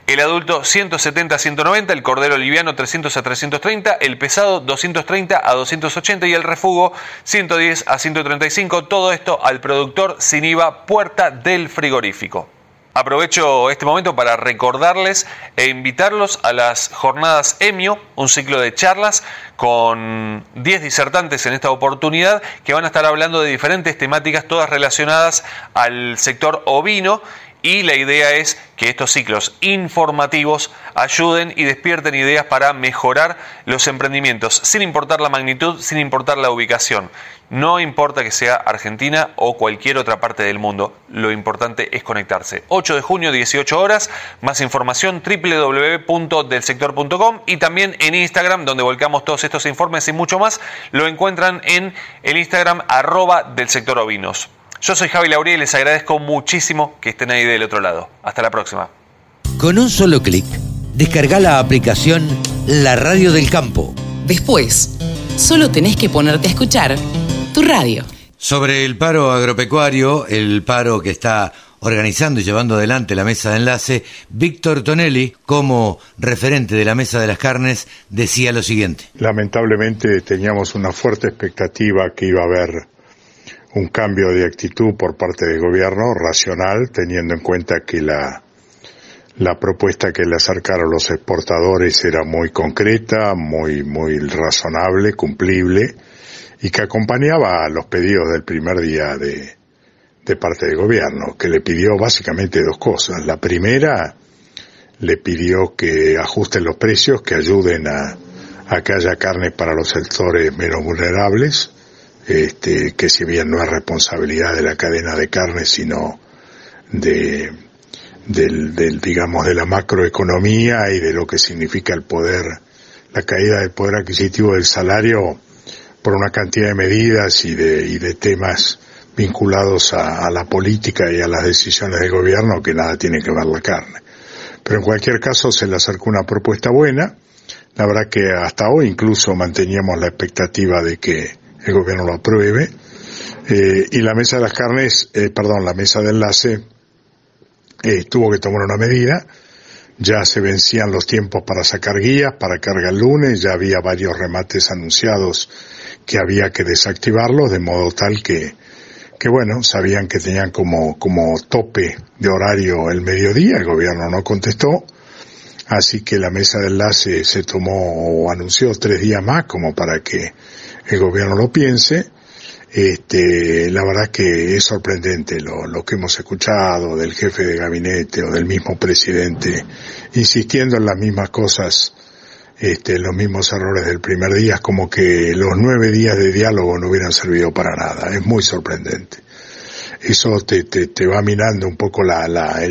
el adulto 170 a 190, el cordero liviano 300 a 330, el pesado 230 a 280 y el refugo 110 a 135. Todo esto al productor sin IVA puerta del frigorífico. Aprovecho este momento para recordarles e invitarlos a las jornadas EMIO, un ciclo de charlas con 10 disertantes en esta oportunidad que van a estar hablando de diferentes temáticas, todas relacionadas al sector ovino y la idea es que estos ciclos informativos ayuden y despierten ideas para mejorar los emprendimientos, sin importar la magnitud, sin importar la ubicación. No importa que sea Argentina o cualquier otra parte del mundo, lo importante es conectarse. 8 de junio, 18 horas, más información www.delsector.com y también en Instagram, donde volcamos todos estos informes y mucho más, lo encuentran en el Instagram arroba del sector ovinos. Yo soy Javi Lauría y les agradezco muchísimo que estén ahí del otro lado. Hasta la próxima. Con un solo clic, descarga la aplicación La Radio del Campo. Después, solo tenés que ponerte a escuchar tu radio. Sobre el paro agropecuario, el paro que está organizando y llevando adelante la mesa de enlace, Víctor Tonelli, como referente de la mesa de las carnes, decía lo siguiente. Lamentablemente teníamos una fuerte expectativa que iba a haber un cambio de actitud por parte del gobierno racional, teniendo en cuenta que la, la propuesta que le acercaron los exportadores era muy concreta, muy, muy razonable, cumplible, y que acompañaba a los pedidos del primer día de, de parte del gobierno, que le pidió básicamente dos cosas. La primera, le pidió que ajusten los precios, que ayuden a, a que haya carne para los sectores menos vulnerables, este, que si bien no es responsabilidad de la cadena de carne, sino de, del, digamos, de la macroeconomía y de lo que significa el poder, la caída del poder adquisitivo del salario por una cantidad de medidas y de, y de temas vinculados a, a la política y a las decisiones del gobierno que nada tiene que ver la carne. Pero en cualquier caso se le acercó una propuesta buena. La verdad que hasta hoy incluso manteníamos la expectativa de que el gobierno lo apruebe. Eh, y la mesa de las carnes, eh, perdón, la mesa de enlace eh, tuvo que tomar una medida. Ya se vencían los tiempos para sacar guías, para carga el lunes, ya había varios remates anunciados que había que desactivarlos, de modo tal que, que bueno, sabían que tenían como, como tope de horario el mediodía, el gobierno no contestó, así que la mesa de enlace se tomó o anunció tres días más como para que el gobierno lo piense. Este, la verdad que es sorprendente lo, que hemos escuchado del jefe de gabinete o del mismo presidente insistiendo en las mismas cosas, este, los mismos errores del primer día, como que los nueve días de diálogo no hubieran servido para nada. Es muy sorprendente. Eso te, te, te va minando un poco la, la,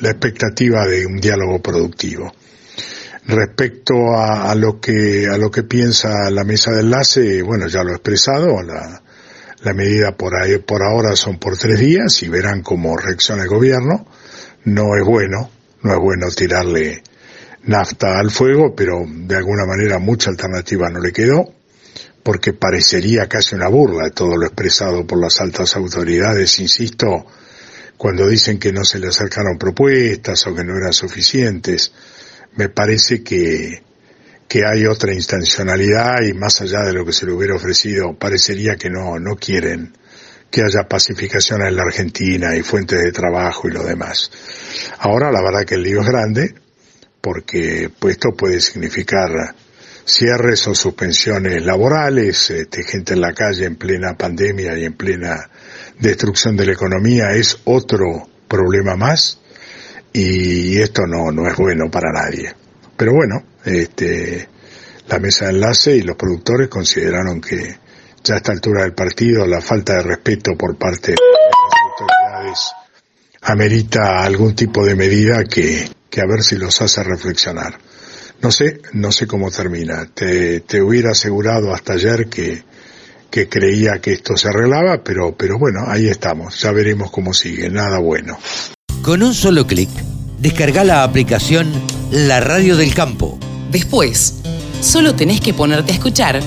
la expectativa de un diálogo productivo. Respecto a, a, lo que a lo que piensa la mesa de enlace, bueno, ya lo he expresado, la, La medida por, ahí, por ahora son por tres días y verán cómo reacciona el gobierno. No es bueno, no es bueno tirarle nafta al fuego, pero de alguna manera mucha alternativa no le quedó, porque parecería casi una burla todo lo expresado por las altas autoridades, insisto, cuando dicen que no se le acercaron propuestas o que no eran suficientes. Me parece que, que hay otra intencionalidad y más allá de lo que se le hubiera ofrecido, parecería que no, no quieren que haya pacificación en la Argentina y fuentes de trabajo y lo demás. Ahora la verdad que el lío es grande, porque pues, esto puede significar cierres o suspensiones laborales, este, gente en la calle en plena pandemia y en plena destrucción de la economía es otro problema más y esto no, no es bueno para nadie. Pero bueno, este, la mesa de enlace y los productores consideraron que ya a esta altura del partido la falta de respeto por parte de las autoridades amerita algún tipo de medida que, que a ver si los hace reflexionar. No sé, no sé cómo termina. Te, te hubiera asegurado hasta ayer que, que creía que esto se arreglaba, pero, pero bueno, ahí estamos. Ya veremos cómo sigue. Nada bueno. Con un solo clic, descarga la aplicación La Radio del Campo. Después, solo tenés que ponerte a escuchar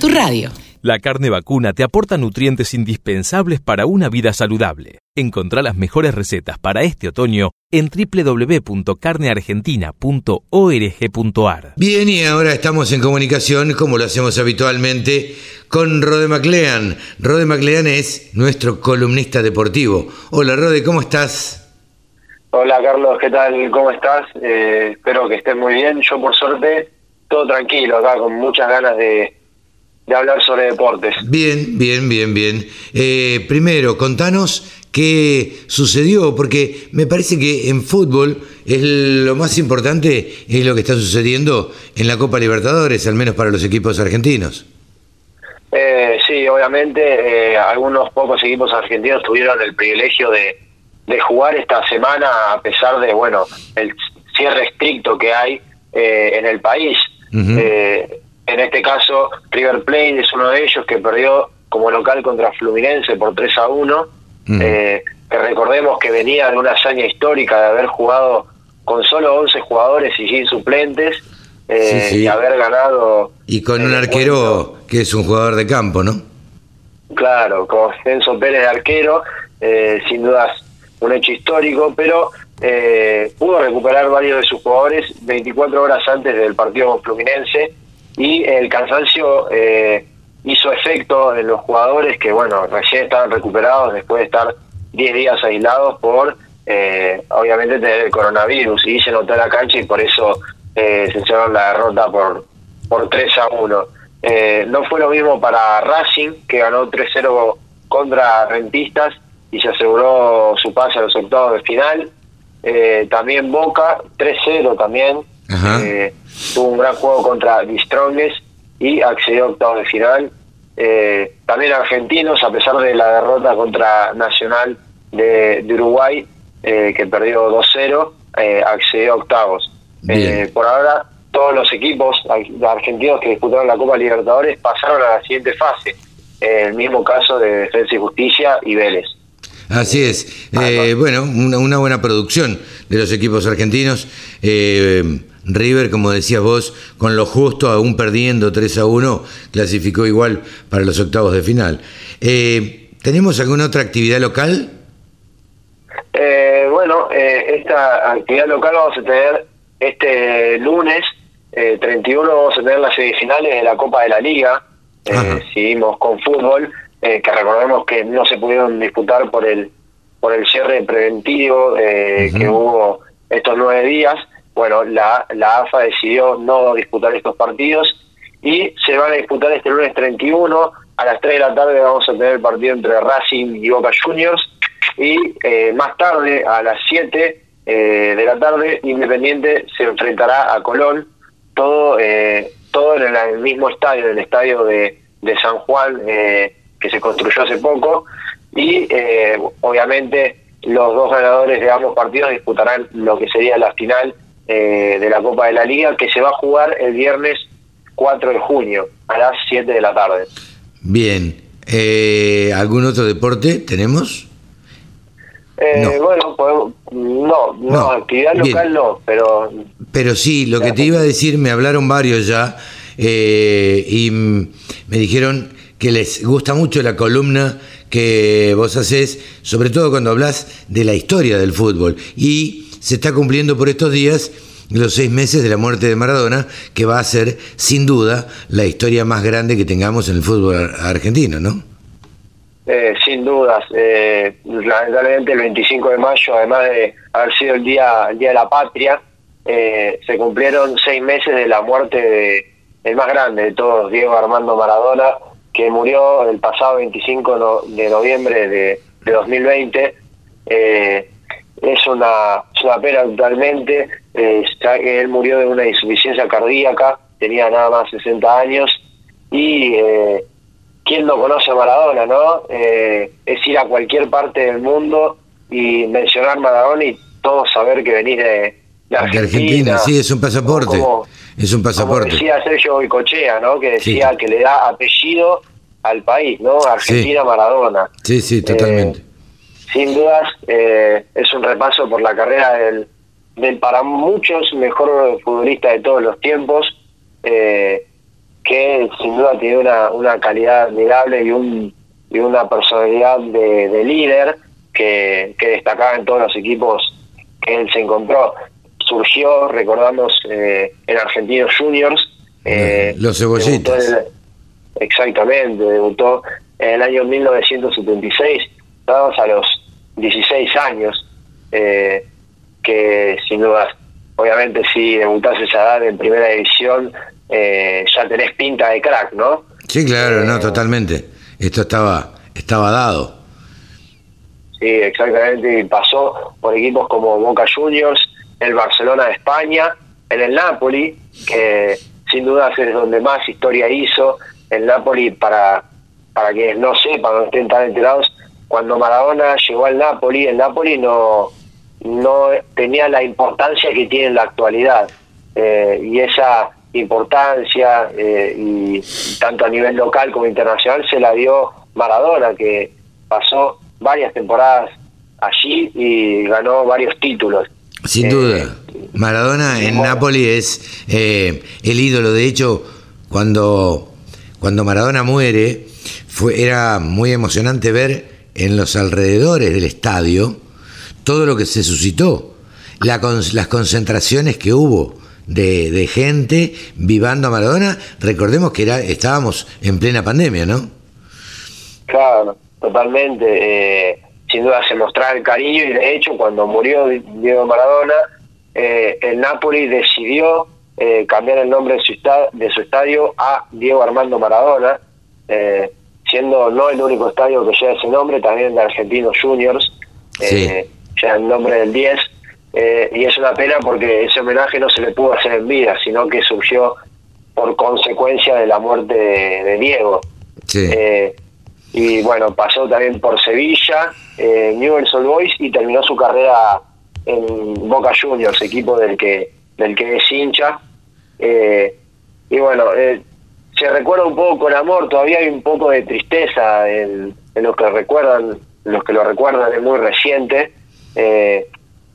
tu radio. La carne vacuna te aporta nutrientes indispensables para una vida saludable. Encontrá las mejores recetas para este otoño en www.carneargentina.org.ar. Bien, y ahora estamos en comunicación, como lo hacemos habitualmente, con Rode MacLean. Rode MacLean es nuestro columnista deportivo. Hola Rode, ¿cómo estás? Hola Carlos, ¿qué tal? ¿Cómo estás? Eh, espero que estés muy bien. Yo por suerte, todo tranquilo acá, con muchas ganas de de hablar sobre deportes. Bien, bien, bien, bien. Eh, primero, contanos qué sucedió, porque me parece que en fútbol es lo más importante es lo que está sucediendo en la Copa Libertadores, al menos para los equipos argentinos. Eh, sí, obviamente eh, algunos pocos equipos argentinos tuvieron el privilegio de, de, jugar esta semana a pesar de, bueno, el cierre estricto que hay en el país. En este caso, River Plate es uno de ellos que perdió como local contra Fluminense por 3 a 1. Eh, que recordemos que venía de una hazaña histórica de haber jugado con solo 11 jugadores y sin suplentes eh, y haber ganado. Y con un arquero que es un jugador de campo, ¿no? Claro, con Censo Pérez de arquero, eh, sin dudas un hecho histórico, pero pudo recuperar varios de sus jugadores 24 horas antes del partido Fluminense y el cansancio eh, hizo efecto en los jugadores que, bueno, recién estaban recuperados después de estar 10 días aislados por, eh, obviamente, tener el coronavirus y se notó la cancha y por eso eh, se hicieron la derrota por, por 3 a 1. no fue lo mismo para Racing, que ganó 3-0 contra Rentistas y se aseguró su pase a los octavos de final. también Boca, 3-0 también, eh, tuvo un gran juego contra The y accedió a octavos de final. Eh, también argentinos, a pesar de la derrota contra Nacional de, Uruguay, eh, que perdió 2-0, accedió a octavos. por ahora, todos los equipos argentinos que disputaron la Copa Libertadores pasaron a la siguiente fase. el mismo caso de Defensa y Justicia y Vélez. Así es. bueno, una, una, buena producción de los equipos argentinos. River, como decías vos, con lo justo, aún perdiendo 3 a 1, clasificó igual para los octavos de final. Eh, ¿Tenemos alguna otra actividad local? Eh, bueno, eh, esta actividad local vamos a tener este lunes 31, vamos a tener las semifinales de la Copa de la Liga. seguimos con fútbol, que recordemos que no se pudieron disputar por el por el cierre preventivo que hubo estos nueve días. Bueno, la, la AFA decidió no disputar estos partidos y se van a disputar este lunes 31. A las 3 de la tarde vamos a tener el partido entre Racing y Boca Juniors. Y eh, más tarde, a las 7 eh, de la tarde, Independiente se enfrentará a Colón, todo, eh, todo en el mismo estadio, en el estadio de, de San Juan, que se construyó hace poco, y obviamente los dos ganadores de ambos partidos disputarán lo que sería la final eh, de la Copa de la Liga que se va a jugar el viernes 4 de junio a las 7 de la tarde. Bien. Eh, ¿Algún otro deporte tenemos? Eh, Bueno, no, no, actividad local no, pero... Pero sí, lo que te iba a decir, me hablaron varios ya eh, y me dijeron que les gusta mucho la columna que vos haces, sobre todo cuando hablas de la historia del fútbol. Y se está cumpliendo por estos días los seis meses de la muerte de Maradona, que va a ser sin duda la historia más grande que tengamos en el fútbol argentino, ¿no? Eh, sin dudas. Eh, lamentablemente el 25 de mayo, además de haber sido el día, el día de la patria, eh, se cumplieron seis meses de la muerte de, el más grande de todos, Diego Armando Maradona, que murió el pasado 25 de noviembre de, 2020. Eh, es una, es una pena totalmente, eh, él murió de una insuficiencia cardíaca, tenía nada más 60 años, y eh, ¿quién no conoce a Maradona, no? Eh, es ir a cualquier parte del mundo y mencionar Maradona y todos saber que venís de, Argentina. sí, es un pasaporte. Es un pasaporte. Como decía Sergio Boicochea, ¿no? Que decía que le da apellido al país, ¿no? Argentina Maradona. Sí, sí, totalmente. Eh, sin dudas, eh, es un repaso por la carrera del, del para muchos mejor futbolista de todos los tiempos, eh, que sin duda tiene una, una calidad admirable y, un, y una personalidad de, líder que, que destacaba en todos los equipos que él se encontró. Surgió, recordamos, en Argentinos Juniors. los cebollitas. Exactamente, debutó en el año 1976, dados a los 16 años, eh, que sin duda, obviamente si debutás esa edad en primera división, eh, ya tenés pinta de crack, ¿no? Sí, claro, no, eh, totalmente. Esto estaba, estaba dado. Sí, exactamente, y pasó por equipos como Boca Juniors, el Barcelona de España, en el Napoli, que sin duda es donde más historia hizo, el Napoli, para, para quienes no sepan, no estén tan enterados, cuando Maradona llegó al Napoli, el Napoli no, no tenía la importancia que tiene en la actualidad. Eh, y esa importancia, eh, y tanto a nivel local como internacional, se la dio Maradona, que pasó varias temporadas allí y ganó varios títulos. Sin eh, duda. Maradona en Napoli es el ídolo. De hecho, cuando cuando Maradona muere, fue, era muy emocionante ver en los alrededores del estadio todo lo que se suscitó, las concentraciones que hubo de, gente vivando a Maradona. Recordemos que era, estábamos en plena pandemia, ¿no? Claro, totalmente. Eh, sin duda se mostraba el cariño y de hecho cuando murió Diego Maradona, eh, el Napoli decidió eh, cambiar el nombre de su, de su estadio a Diego Armando Maradona, eh, siendo no el único estadio que lleva ese nombre, también de Argentinos Juniors, eh, ya el nombre del 10, eh, y es una pena porque ese homenaje no se le pudo hacer en vida, sino que surgió por consecuencia de la muerte de, Diego. Y bueno, pasó también por Sevilla, Newell's Old Boys y terminó su carrera en Boca Juniors, equipo del que del que es hincha. Eh, y bueno, eh, se recuerda un poco con amor, todavía hay un poco de tristeza en, los que recuerdan, los que lo recuerdan es muy reciente, eh,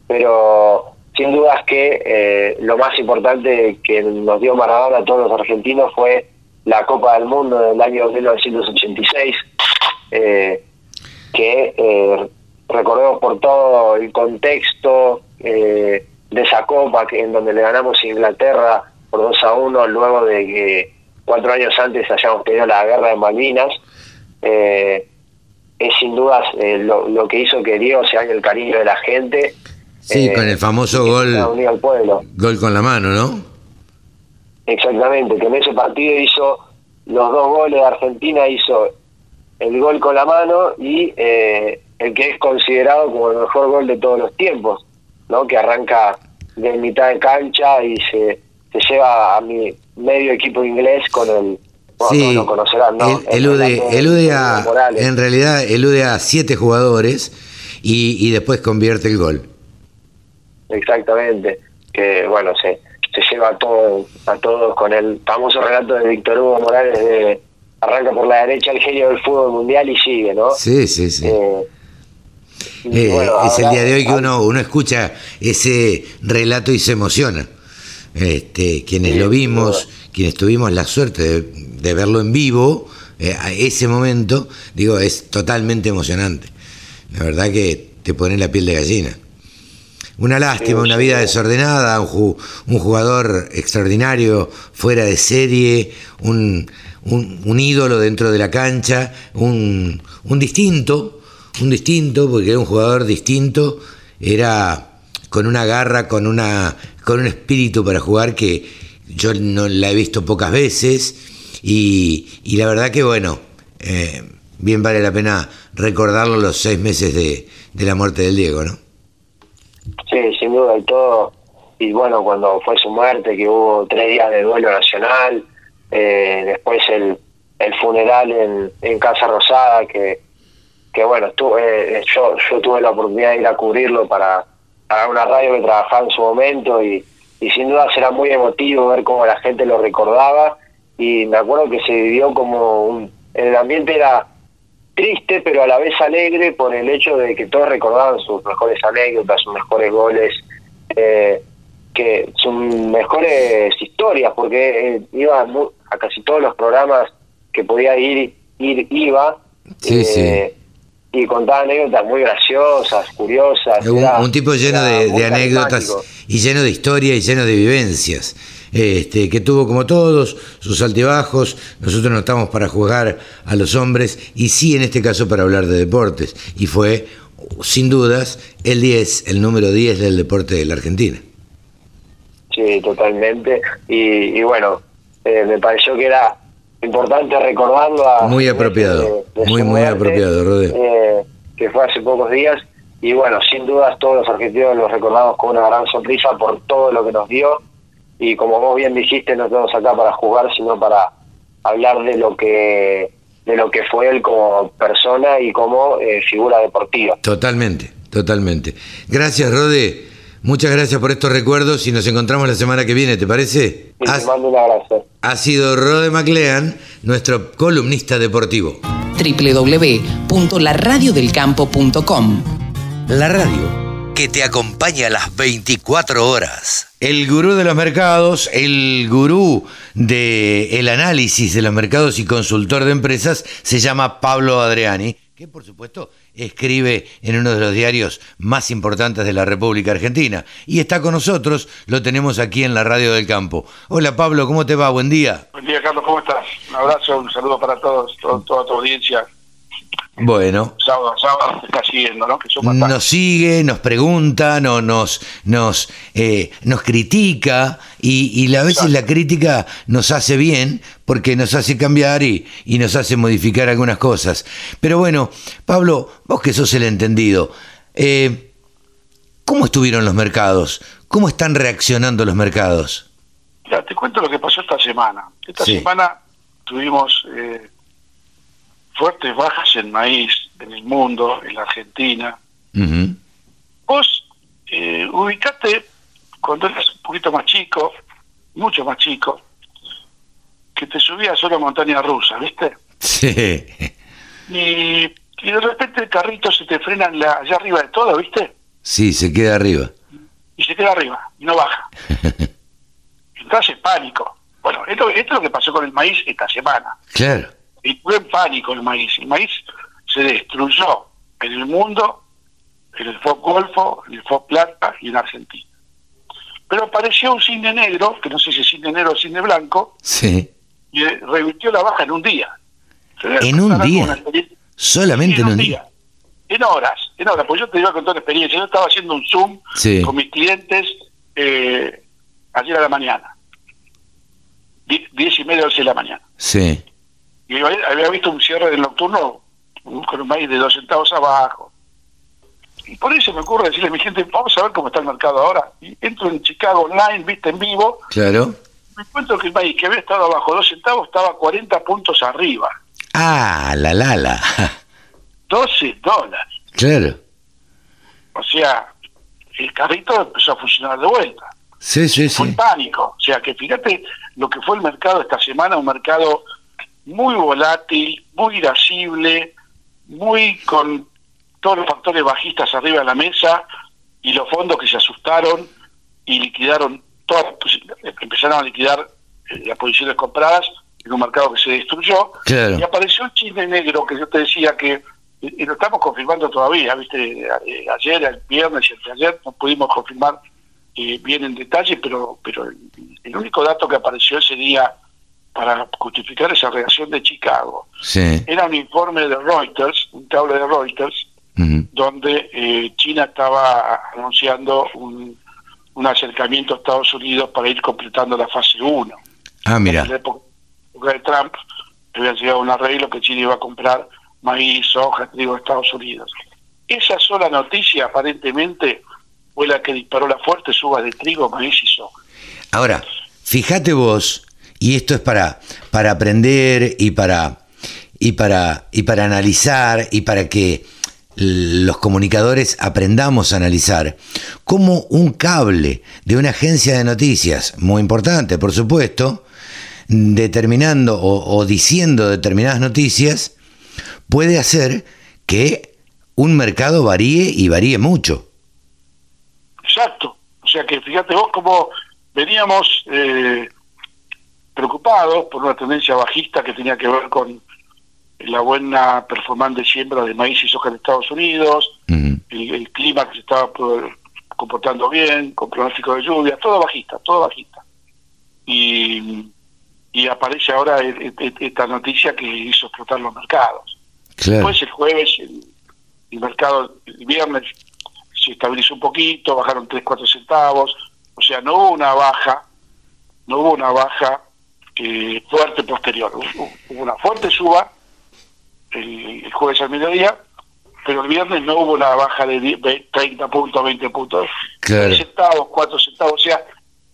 pero sin dudas que lo más importante que nos dio Maradona a todos los argentinos fue la Copa del Mundo del año 1986, que recordemos por todo el contexto de esa Copa que en donde le ganamos a Inglaterra por 2 a 1 luego de que cuatro años antes hayamos tenido la guerra de Malvinas. Eh, es sin dudas eh, lo, que hizo que Dios se el cariño de la gente. Sí, con el famoso gol. Gol con la mano, ¿no? Exactamente, que en ese partido hizo los dos goles de Argentina, hizo el gol con la mano y eh, el que es considerado como el mejor gol de todos los tiempos, ¿no? Que arranca de mitad de cancha y se se lleva a mi medio equipo inglés con el sí, lo conocerán, ¿no? elude, a, en realidad elude a siete jugadores y, y después convierte el gol. Exactamente, que bueno, se, se lleva a, todo, a todos con el famoso relato de Víctor Hugo Morales de arranca por la derecha el genio del fútbol mundial y sigue, ¿no? Sí, sí, sí. Eh, eh, es el día de hoy que uno, uno escucha ese relato y se emociona. Este, quienes lo vimos, quienes tuvimos la suerte de, verlo en vivo, eh, a ese momento, digo, es totalmente emocionante. La verdad que te pone la piel de gallina. Una lástima, una vida desordenada, un, jugador extraordinario, fuera de serie, un, un, ídolo dentro de la cancha, un, un distinto, un distinto, porque era un jugador distinto, era con una garra, con, una, con un espíritu para jugar que yo no la he visto pocas veces y, y la verdad que bueno, eh, bien vale la pena recordarlo los seis meses de, de la muerte del Diego, ¿no? Sí, sin duda y todo. Y bueno, cuando fue su muerte, que hubo tres días de duelo nacional, eh, después el, el funeral en, en Casa Rosada, que que bueno, estuve, eh, yo, yo tuve la oportunidad de ir a cubrirlo para, para una radio que trabajaba en su momento y, y sin duda será muy emotivo ver cómo la gente lo recordaba. Y me acuerdo que se vivió como un, el ambiente era triste pero a la vez alegre por el hecho de que todos recordaban sus mejores anécdotas, sus mejores goles, eh, que sus mejores historias, porque eh, iba a, casi todos los programas que podía ir, ir iba. Sí, sí y contaba anécdotas muy graciosas, curiosas. Un, tipo lleno de, anécdotas y lleno de historia y lleno de vivencias. Este, que tuvo como todos sus altibajos, nosotros no estamos para jugar a los hombres y sí en este caso para hablar de deportes y fue sin dudas el 10, el número 10 del deporte de la Argentina. Sí, totalmente y, bueno, eh, me pareció que era importante recordarlo a... Muy apropiado, muy, muy apropiado, Rodé. Eh, que fue hace pocos días. Y bueno, sin dudas todos los argentinos los recordamos con una gran sonrisa por todo lo que nos dio. Y como vos bien dijiste, no estamos acá para jugar, sino para hablar de lo que de lo que fue él como persona y como eh, figura deportiva. Totalmente, totalmente. Gracias, Rodé. Muchas gracias por estos recuerdos y nos encontramos la semana que viene, ¿te parece? Sí, te mando un abrazo. Ha sido Rode MacLean, nuestro columnista deportivo. www.laradiodelcampo.com La radio que te acompaña a las 24 horas. El gurú de los mercados, el gurú del análisis de los mercados y consultor de empresas se llama Pablo Adriani, que por supuesto escribe en uno de los diarios más importantes de la República Argentina. Y está con nosotros, lo tenemos aquí en la Radio del Campo. Hola Pablo, ¿cómo te va? Buen día. Buen día Carlos, ¿cómo estás? Un abrazo, un saludo para todos, toda tu audiencia. Bueno. Sábado, sábado está siguiendo, ¿no? nos sigue, nos pregunta, no, nos, nos, eh, nos critica y, y a veces la crítica nos hace bien porque nos hace cambiar y, y nos hace modificar algunas cosas. Pero bueno, Pablo, vos que sos el entendido, eh, ¿cómo estuvieron los mercados? ¿Cómo están reaccionando los mercados? Te cuento lo que pasó esta semana. Esta semana tuvimos... Eh, fuertes bajas en maíz en el mundo, en la Argentina. Vos eh, ubicaste cuando eras un poquito más chico, mucho más chico, que te subías a montaña rusa, ¿viste? Sí. Y, de repente el carrito se te frena allá arriba de todo, ¿viste? Sí, se queda arriba. Y se queda arriba, y no baja. (laughs) Entonces, pánico. Bueno, esto, esto es lo que pasó con el maíz esta semana. Claro y fue en pánico el maíz. El maíz se destruyó en el mundo, en el FOB Golfo, en el FOB Plata y en Argentina. Pero apareció un cine negro, que no sé si es cine negro o cine blanco, sí. y revirtió la baja en un día. ¿En un día? Solamente en un día. En horas, en horas, pues yo te iba a contar una experiencia. Yo estaba haciendo un Zoom con mis clientes eh, ayer a la mañana. diez y media, once de la mañana. Sí y había visto un cierre del nocturno con un maíz de dos centavos abajo. Y por eso me ocurre decirle a mi gente, vamos a ver cómo está el mercado ahora. Y entro en Chicago Online, viste, en vivo. Claro. Me encuentro que el maíz que había estado abajo dos centavos estaba 40 puntos arriba. Ah, la la la. 12 dólares. Claro. O sea, el carrito empezó a funcionar de vuelta. Sí, sí, fue sí. pánico. O sea, que fíjate lo que fue el mercado esta semana, un mercado muy volátil, muy irascible, muy con todos los factores bajistas arriba de la mesa y los fondos que se asustaron y liquidaron, todas, pues, empezaron a liquidar eh, las posiciones compradas en un mercado que se destruyó. Y apareció el chisme negro que yo te decía que, y, lo estamos confirmando todavía, viste, eh, ayer, el viernes y el ayer no pudimos confirmar eh, bien en detalle, pero, pero el, único dato que apareció ese día para justificar esa reacción de Chicago era un informe de Reuters, un cable de Reuters, donde eh, China estaba anunciando un, un acercamiento a Estados Unidos para ir completando la fase 1. Ah, mira. En la época de Trump había llegado un arreglo que China iba a comprar maíz, soja, trigo de Estados Unidos. Esa sola noticia aparentemente fue la que disparó la fuerte suba de trigo, maíz y soja. Ahora, fíjate vos, y esto es para, para aprender y para, y, para, y para analizar y para que los comunicadores aprendamos a analizar cómo un cable de una agencia de noticias, muy importante por supuesto, determinando o, diciendo determinadas noticias, puede hacer que un mercado varíe y varíe mucho. Exacto. O sea que fíjate vos cómo veníamos eh, preocupados por una tendencia bajista que tenía que ver con la buena performance de siembra de maíz y soja en Estados Unidos, el, clima que se estaba comportando bien, con pronóstico de lluvia, todo bajista, todo bajista. Y, y aparece ahora e, e, e, esta noticia que hizo explotar los mercados. Después el jueves, el, mercado, el viernes, se estabilizó un poquito, bajaron 3, 4 centavos, o sea, no hubo una baja, no hubo una baja eh, fuerte posterior, hubo una fuerte suba el, jueves al mediodía, pero el viernes no hubo una baja de 30 puntos, 20 puntos, claro. centavos, 4 centavos, o sea,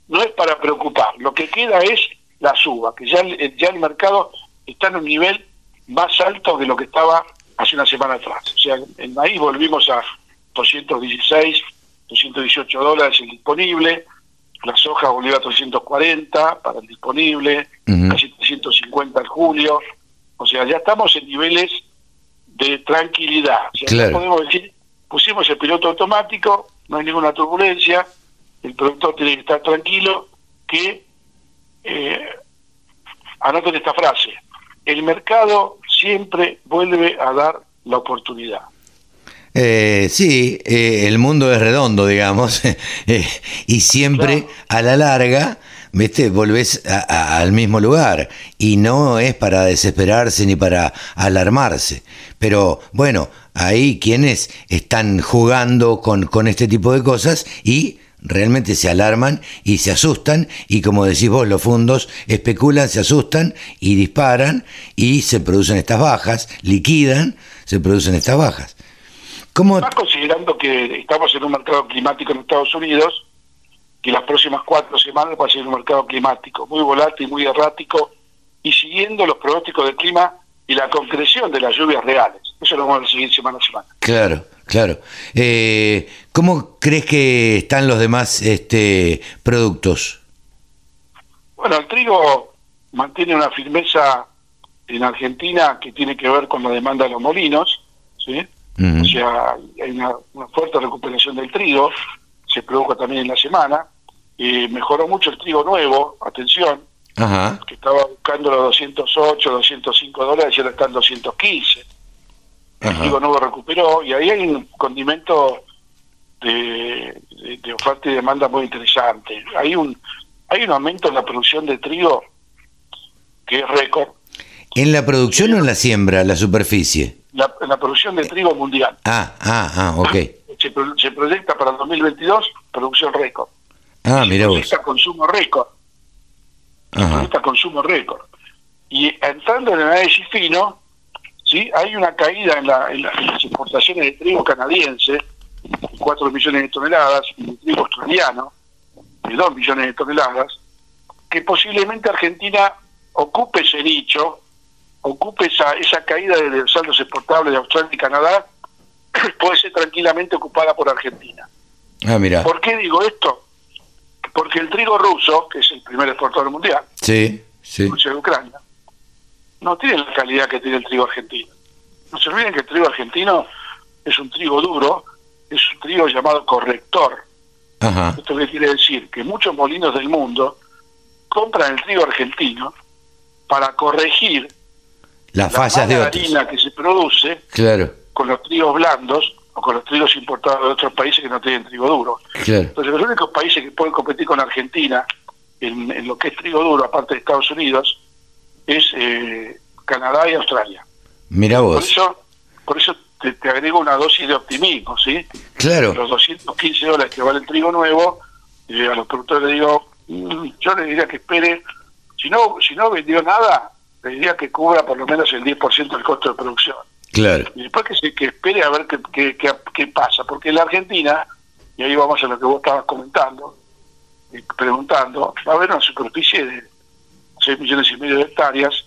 no es para preocupar, lo que queda es la suba, que ya, ya el mercado está en un nivel más alto de lo que estaba hace una semana atrás. O sea, en maíz volvimos a 216, 218 dólares el disponible, la soja volvió a 340 para el disponible, casi 350 en julio, o sea, ya estamos en niveles de tranquilidad. O sea, podemos decir, pusimos el piloto automático, no hay ninguna turbulencia, el productor tiene que estar tranquilo, que eh, anoten esta frase, el mercado siempre vuelve a dar la oportunidad. Eh, sí, eh, el mundo es redondo, digamos, (laughs) eh, y siempre a la larga ¿viste? Volvés al mismo lugar y no es para desesperarse ni para alarmarse. Pero bueno, hay quienes están jugando con, con este tipo de cosas y realmente se alarman y se asustan y como decís vos, los fondos especulan, se asustan y disparan y se producen estas bajas, liquidan, se producen estas bajas. ¿Cómo... considerando que estamos en un mercado climático en Estados Unidos, que las próximas cuatro semanas va a ser un mercado climático muy volátil, muy errático, y siguiendo los pronósticos del clima y la concreción de las lluvias reales. Eso lo vamos a seguir semana a semana. Claro, claro. Eh, ¿Cómo crees que están los demás este, productos? Bueno, el trigo mantiene una firmeza en Argentina que tiene que ver con la demanda de los molinos, ¿sí? O sea, hay una, una fuerte recuperación del trigo se produjo también en la semana. Eh, mejoró mucho el trigo nuevo, atención, que estaba buscando los 208, 205 dólares y ahora está en 215. El trigo nuevo recuperó y ahí hay un condimento de, de, oferta y demanda muy interesante. Hay un, hay un aumento en la producción de trigo que es récord. ¿En la producción o en la siembra, la superficie? La, en la producción de trigo mundial. Ah, ah, ah, ok se, proyecta para el 2022 producción récord. Ah, mira vos. consumo récord. Se proyecta consumo récord. Y entrando en el análisis fino, ¿sí? hay una caída en, las exportaciones de trigo canadiense, de 4 millones de toneladas, y de trigo australiano, de 2 millones de toneladas, que posiblemente Argentina ocupe ese nicho, ocupe esa, esa caída de los saldos exportables de Australia y Canadá (clears throat) puede ser tranquilamente ocupada por Argentina. Ah, mira. ¿Por qué digo esto? Porque el trigo ruso, que es el primer exportador mundial, sí, sí. Rusia y Ucrania, no tiene la calidad que tiene el trigo argentino. No se olviden que el trigo argentino es un trigo duro, es un trigo llamado corrector. ¿Esto qué quiere decir? Que muchos molinos del mundo compran el trigo argentino para corregir las fallas de harina que se produce claro. con los trigos blandos o con los trigos importados de otros países que no tienen trigo duro. Entonces los únicos países que pueden competir con Argentina en, lo que es trigo duro, aparte de Estados Unidos, es eh, Canadá y Australia. Mira vos. Por eso, por eso te, agrego una dosis de optimismo, ¿sí? Claro. Los 215 dólares que vale el trigo nuevo, eh, a los productores les digo, mm, yo les diría que espere, si no, si no vendió nada, le diría que cubra por lo menos el 10% del costo de producción. Claro. Y después que, se, que espere a ver qué, qué, qué, pasa, porque en la Argentina, y ahí vamos a lo que vos estabas comentando, y preguntando, va a haber una superficie de 6 millones y medio de hectáreas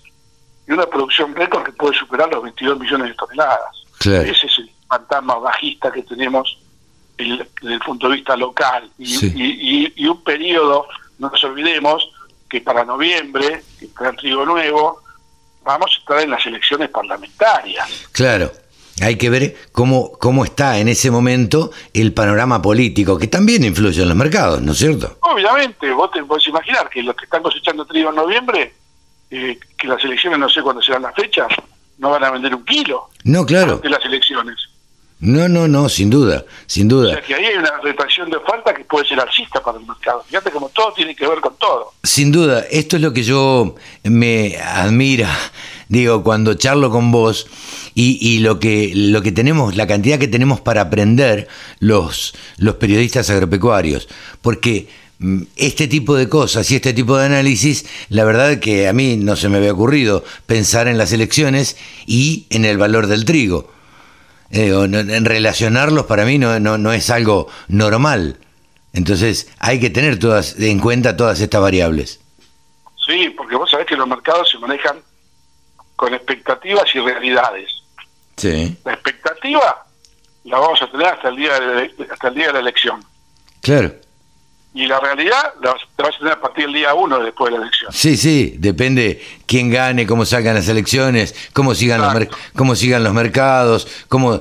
y una producción récord que puede superar los 22 millones de toneladas. Ese es el fantasma bajista que tenemos desde el punto de vista local. Y, y, un periodo, no nos olvidemos, que para noviembre, que está el trigo nuevo, vamos a estar en las elecciones parlamentarias. Claro. Hay que ver cómo, cómo está en ese momento el panorama político, que también influye en los mercados, ¿no es cierto? Obviamente, vos te podés imaginar que los que están cosechando trigo en noviembre, eh, que las elecciones no sé cuándo serán las fechas, no van a vender un kilo. No, claro. De las elecciones. No, no, no, sin duda, sin duda. O sea que ahí hay una retracción de oferta que puede ser alcista para el mercado. Fíjate como todo tiene que ver con todo. Sin duda, esto es lo que yo me admira, digo, cuando charlo con vos y, y lo que lo que tenemos, la cantidad que tenemos para aprender los, los periodistas agropecuarios. Porque mm, este tipo de cosas y este tipo de análisis, la verdad que a mí no se me había ocurrido pensar en las elecciones y en el valor del trigo eh, en relacionarlos para mí no, no, es algo normal. Entonces hay que tener todas en cuenta todas estas variables. Sí, porque vos sabés que los mercados se manejan con expectativas y realidades. Sí. La expectativa la vamos a tener hasta el día de, hasta el día de la elección. Claro. Y la realidad la vas, a tener a partir del día uno después de la elección. Sí, sí, depende quién gane, cómo salgan las elecciones, cómo sigan, los, cómo sigan los mercados, cómo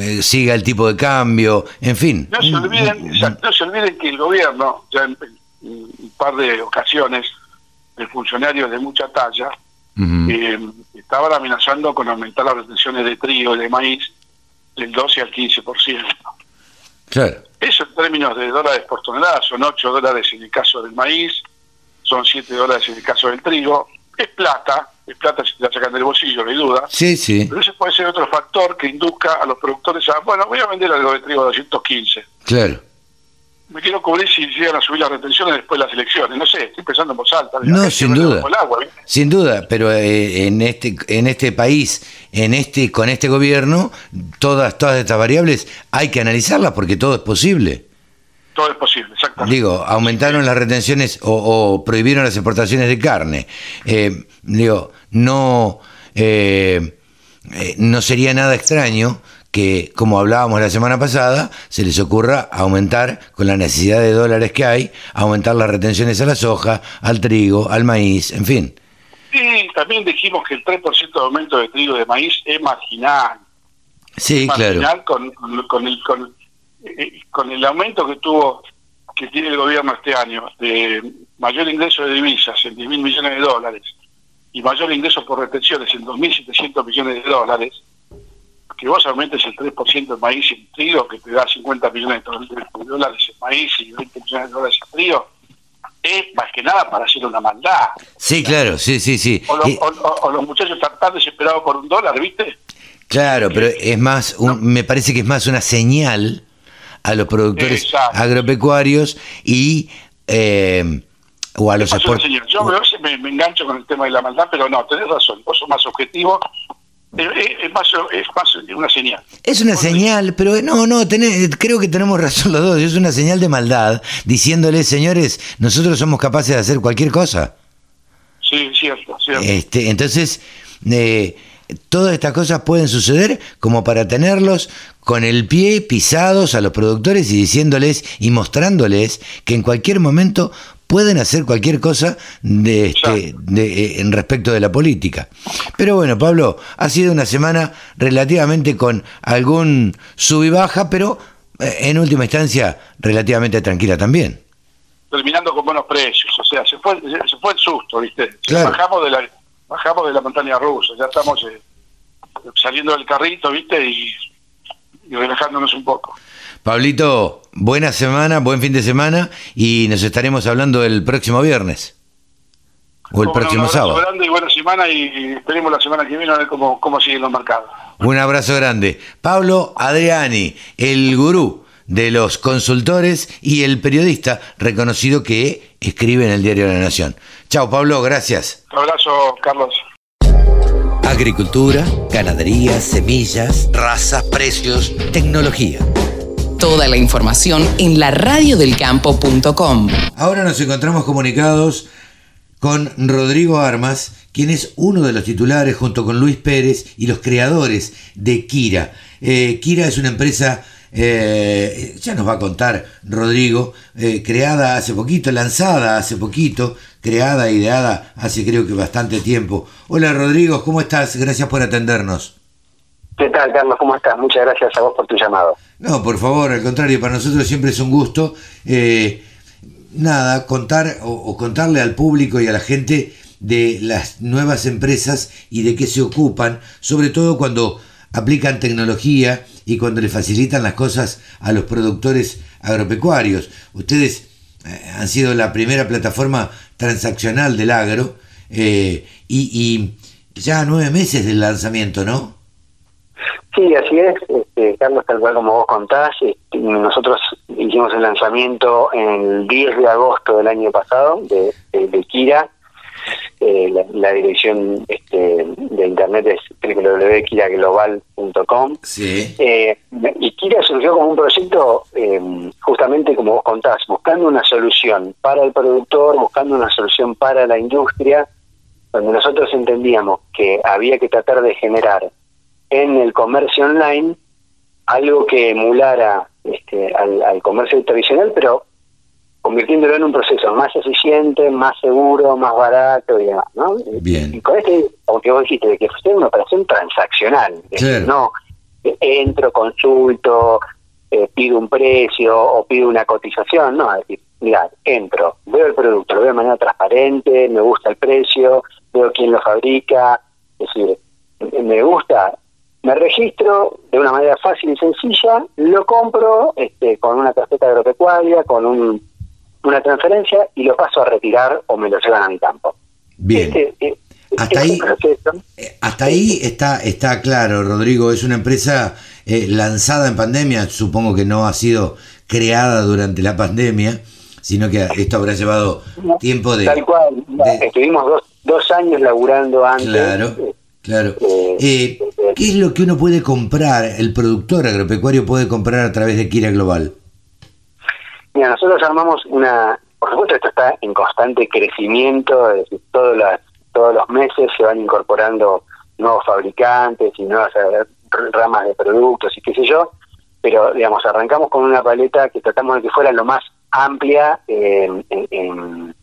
eh, siga el tipo de cambio, en fin. No se olviden, no se olviden que el gobierno, ya en, un par de ocasiones, de funcionarios de mucha talla, eh, estaban amenazando con aumentar las retenciones de trigo y de maíz del 12 al 15%. Claro. Términos de dólares por tonelada son 8 dólares en el caso del maíz, son 7 dólares en el caso del trigo. Es plata, es plata si te la sacan del bolsillo, no hay duda. Sí, sí. Pero ese puede ser otro factor que induzca a los productores a, bueno, voy a vender algo de trigo a 215. Claro me quiero cubrir si llegan a subir las retenciones después de las elecciones. No sé, estoy pensando en voz alta. No, sin duda. sin duda, pero eh, en este en este país, en este con este gobierno, todas todas estas variables hay que analizarlas porque todo es posible. Todo es posible, exactamente. Digo, aumentaron las retenciones o, prohibieron las exportaciones de carne. Eh, digo, no eh, no sería nada extraño que, como hablábamos la semana pasada, se les ocurra aumentar, con la necesidad de dólares que hay, aumentar las retenciones a la soja, al trigo, al maíz, en fin. Sí, también dijimos que el 3% de aumento de trigo y de maíz es marginal. Sí, marginal Con, con, el, eh, con, el aumento que tuvo, que tiene el gobierno este año, de mayor ingreso de divisas en 10 mil millones de dólares y mayor ingreso por retenciones en 2.700 millones de dólares, que vos aumentes el 3% en maíz y en trigo, que te da 50 millones de dólares en maíz y 20 millones de dólares en trigo, es más que nada para hacer una maldad. Sí, claro, sí, sí, sí. O, los muchachos están tan desesperados por un dólar, ¿viste? Claro, pero es más, me parece que es más una señal a los productores agropecuarios y... Eh, o a los exportadores. Yo a veces me, me, engancho con el tema de la maldad, pero no, tenés razón, vos sos más objetivo es más, es más una señal. Es una señal, pero no, no, creo que tenemos razón los dos. Es una señal de maldad, diciéndole, señores, nosotros somos capaces de hacer cualquier cosa. Sí, cierto, cierto. Este, entonces, eh, todas estas cosas pueden suceder como para tenerlos con el pie pisados a los productores y diciéndoles y mostrándoles que en cualquier momento pueden hacer cualquier cosa de, este, de, en respecto de la política. Pero bueno, Pablo, ha sido una semana relativamente con algún sub y baja, pero en última instancia relativamente tranquila también. Terminando con buenos precios, o sea, se fue, se fue el susto, ¿viste? Bajamos de la bajamos de la montaña rusa, ya estamos eh, saliendo del carrito, ¿viste? Y, relajándonos un poco. Pablito, buena semana, buen fin de semana y nos estaremos hablando el próximo viernes. O el próximo un sábado. grande y buena semana y esperemos la semana que viene a ver cómo, cómo siguen los mercados. Un abrazo grande. Pablo Adriani, el gurú de los consultores y el periodista reconocido que escribe en el Diario de la Nación. Chao, Pablo, gracias. Un abrazo, Carlos. Agricultura, ganadería, semillas, razas, precios, tecnología. Toda la información en la radiodelcampo.com. Ahora nos encontramos comunicados con Rodrigo Armas, quien es uno de los titulares junto con Luis Pérez y los creadores de Kira. Eh, Kira es una empresa eh, ya nos va a contar Rodrigo, eh, creada hace poquito, lanzada hace poquito, creada, ideada hace creo que bastante tiempo. Hola Rodrigo, ¿cómo estás? Gracias por atendernos. ¿Qué tal, Carlos? ¿Cómo estás? Muchas gracias a vos por tu llamado. No, por favor, al contrario, para nosotros siempre es un gusto. Eh, nada, contar o contarle al público y a la gente de las nuevas empresas y de qué se ocupan, sobre todo cuando aplican tecnología y cuando le facilitan las cosas a los productores agropecuarios. Ustedes eh, han sido la primera plataforma transaccional del agro eh, y, ya nueve meses del lanzamiento, ¿no? Sí, así es, este, Carlos, tal cual como vos contás. Este, nosotros hicimos el lanzamiento el 10 de agosto del año pasado de, de Kira eh, la, dirección este, de internet es www.kiraglobal.com. Eh, y Kira surgió como un proyecto, eh, justamente como vos contás, buscando una solución para el productor, buscando una solución para la industria, donde nosotros entendíamos que había que tratar de generar en el comercio online algo que emulara este, al, al comercio tradicional, pero convirtiéndolo en un proceso más eficiente, más seguro, más barato y demás, ¿no? Bien. Y con este, aunque vos dijiste, de que fue una operación transaccional, no entro, consulto, eh, pido un precio o pido una cotización, no, es decir, mira, entro, veo el producto, lo veo de manera transparente, me gusta el precio, veo quién lo fabrica, es decir, me gusta, me registro de una manera fácil y sencilla, lo compro este, con una tarjeta agropecuaria, con un una transferencia y lo paso a retirar o me lo llevan a mi campo. Bien. Este, eh, hasta ahí, eh, hasta ahí está, está claro, Rodrigo. Es una empresa eh, lanzada en pandemia. Supongo que no ha sido creada durante la pandemia, sino que esto habrá llevado tiempo de. Tal cual. Estuvimos dos, dos años laburando antes. Claro. Claro. ¿Qué es lo que uno puede comprar, el productor agropecuario puede comprar a través de Kira Global? Mira, nosotros armamos una, por supuesto esto está en constante crecimiento, es decir, todos, las, todos los meses se van incorporando nuevos fabricantes y nuevas eh, ramas de productos y qué sé yo, pero digamos, arrancamos con una paleta que tratamos de que fuera lo más amplia en, en,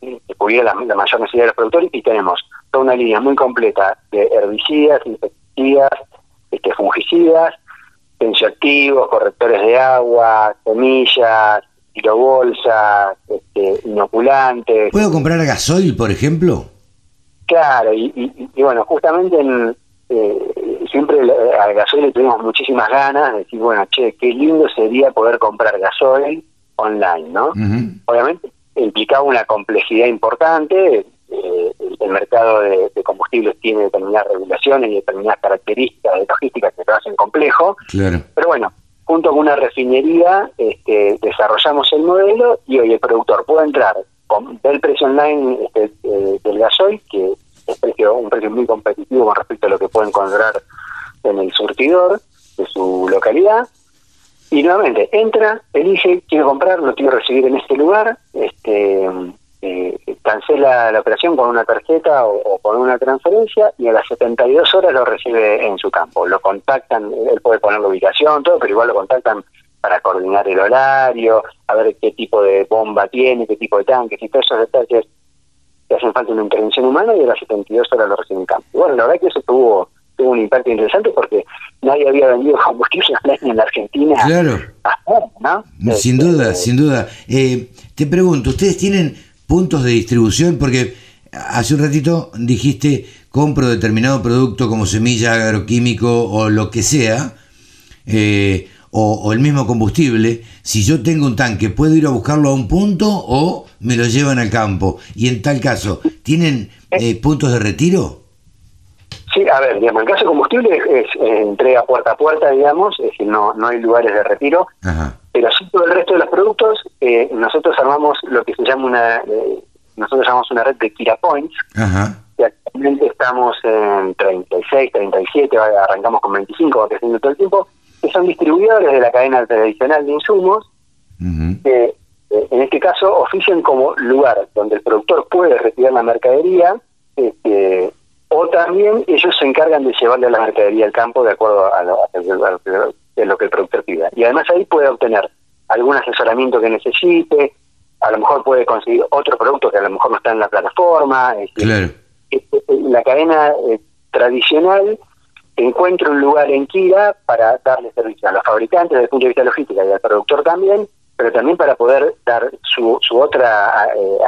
que pudiera la, mayor necesidad de los productores y tenemos toda una línea muy completa de herbicidas, insecticidas, este, fungicidas, tensioactivos, correctores de agua, semillas, bolsas, este, inoculantes. ¿Puedo comprar gasoil, por ejemplo? Claro, y, bueno, justamente en, eh, siempre al gasoil le tuvimos muchísimas ganas de decir, bueno, che, qué lindo sería poder comprar gasoil online, ¿no? Obviamente implicaba una complejidad importante, eh, el mercado de, combustibles tiene determinadas regulaciones y determinadas características de logística que lo hacen complejo. Pero bueno, junto con una refinería este, desarrollamos el modelo y hoy el productor puede entrar con, del precio online este, eh, del gasoil, que es precio, un precio muy competitivo con respecto a lo que puede encontrar en el surtidor de su localidad. Y nuevamente, entra, elige, quiero comprar, lo quiero recibir en este lugar, este eh, cancela la operación con una tarjeta o, con una transferencia y a las 72 horas lo recibe en su campo. Lo contactan, él puede poner la ubicación, todo, pero igual lo contactan para coordinar el horario, a ver qué tipo de bomba tiene, qué tipo de tanques y todos esos detalles que hacen falta una intervención humana y a las 72 horas lo reciben en campo. bueno, la verdad que eso tuvo tuvo un impacto interesante porque nadie había vendido (laughs) combustible en la Argentina. Claro. Sin duda, sin duda. Eh, te pregunto, ¿ustedes tienen puntos de distribución? Porque hace un ratito dijiste compro determinado producto como semilla, agroquímico o lo que sea, eh, o, el mismo combustible, si yo tengo un tanque, ¿puedo ir a buscarlo a un punto o me lo llevan al campo? Y en tal caso, ¿tienen eh, puntos de retiro? Sí, a ver, digamos, el caso de combustible es, entrega puerta a puerta, digamos, es decir, no, no hay lugares de retiro, pero sí todo el resto de los productos, eh, nosotros armamos lo que se llama una, nosotros llamamos una red de Kira Points, Ajá. actualmente estamos en 36, 37, arrancamos con 25, va creciendo todo el tiempo, que son distribuidores de la cadena tradicional de insumos, que eh, en este caso ofician como lugar donde el productor puede retirar la mercadería, este, o también ellos se encargan de llevarle la mercadería al campo de acuerdo a lo, que el productor pida. Y además ahí puede obtener algún asesoramiento que necesite, a lo mejor puede conseguir otro producto que a lo mejor no está en la plataforma. claro la cadena eh, tradicional encuentra un lugar en Kira para darle servicio a los fabricantes desde el punto de vista logístico y al productor también, pero también para poder dar su, su otra eh,